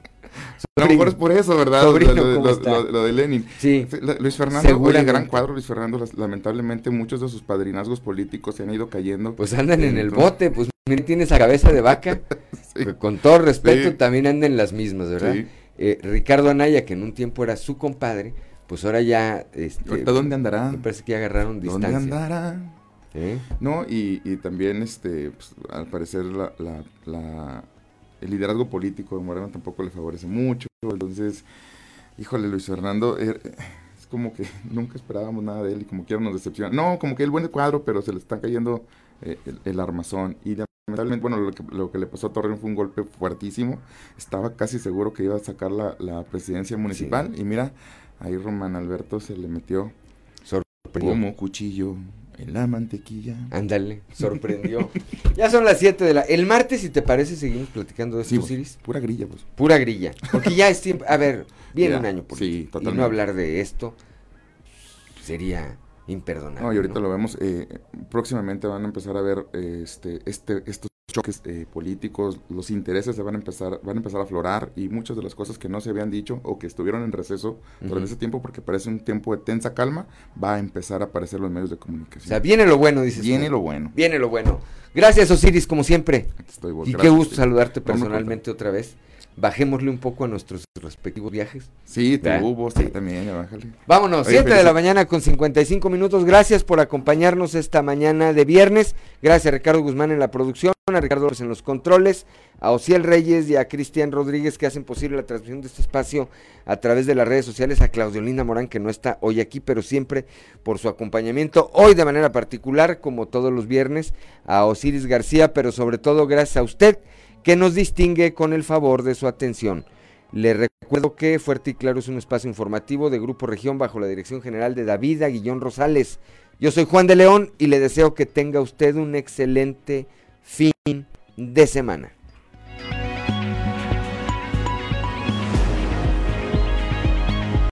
A lo mejor es por eso, ¿verdad? Sobrino, lo, de Lenin. Sí. Luis Fernando, oye, gran cuadro Luis Fernando. Lamentablemente muchos de sus padrinazgos políticos se han ido cayendo. Pues andan en el bote, pues mira, tiene esa cabeza de vaca. (laughs) Sí. que Con todo respeto, Sí. también anda en las mismas, ¿verdad? Sí. Eh, Ricardo Anaya, que en un tiempo era su compadre, pues ahora ya. Este, ¿Ahorita dónde andará? Me parece que ya agarraron ¿Dónde distancia. andará? ¿Eh? No, y, y también, este, pues, al parecer, la, la- la- el liderazgo político de Moreno tampoco le favorece mucho. Entonces, híjole, Luis Fernando, eh, es como que (laughs) nunca esperábamos nada de él y como quiera nos decepciona. No, como que el buen cuadro, pero se le está cayendo eh, el, el armazón. Y lamentablemente, bueno, lo que, lo que le pasó a Torreón fue un golpe fuertísimo. Estaba casi seguro que iba a sacar la, la presidencia municipal. Y mira, ahí Román Alberto se le metió Sorprendió. como cuchillo en la mantequilla. Ándale, (laughs) sorprendió. ya son las 7 de la. El martes, si te parece, seguimos platicando de Sí, estos pues, Iris. pura grilla, pues. Pura grilla. Porque ya es tiempo. A ver, viene Ya, un año por sí, Y totalmente. no hablar de esto sería imperdonable. No, y ahorita ¿no? lo vemos. eh, próximamente van a empezar a ver eh, este, este, estos choques eh, políticos, los intereses se van a empezar, van a empezar a aflorar y muchas de las cosas que no se habían dicho o que estuvieron en receso durante ese tiempo, porque parece un tiempo de tensa calma, va a empezar a aparecer los medios de comunicación. O sea, viene lo bueno, dices. Viene tú. lo bueno. Viene lo bueno. Gracias, Osiris, como siempre. Estoy, vos, Y qué gusto sí. saludarte No personalmente otra vez. Bajémosle un poco a nuestros respectivos viajes. Sí, sí, también, bájale. Vámonos, Oye, 7 de la mañana con 55 minutos. Gracias por acompañarnos esta mañana de viernes. Gracias a Ricardo Guzmán en la producción, a Ricardo López en los controles, a Ociel Reyes y a Cristian Rodríguez que hacen posible la transmisión de este espacio a través de las redes sociales, a Claudio Linda Morán que no está hoy aquí, pero siempre por su acompañamiento. Hoy de manera particular, como todos los viernes, a Osiris García, pero sobre todo gracias a usted que nos distingue con el favor de su atención. Le recuerdo que Fuerte y Claro es un espacio informativo de Grupo Región bajo la dirección general de David Aguillón Rosales. Yo soy Juan de León y le deseo que tenga usted un excelente fin de semana.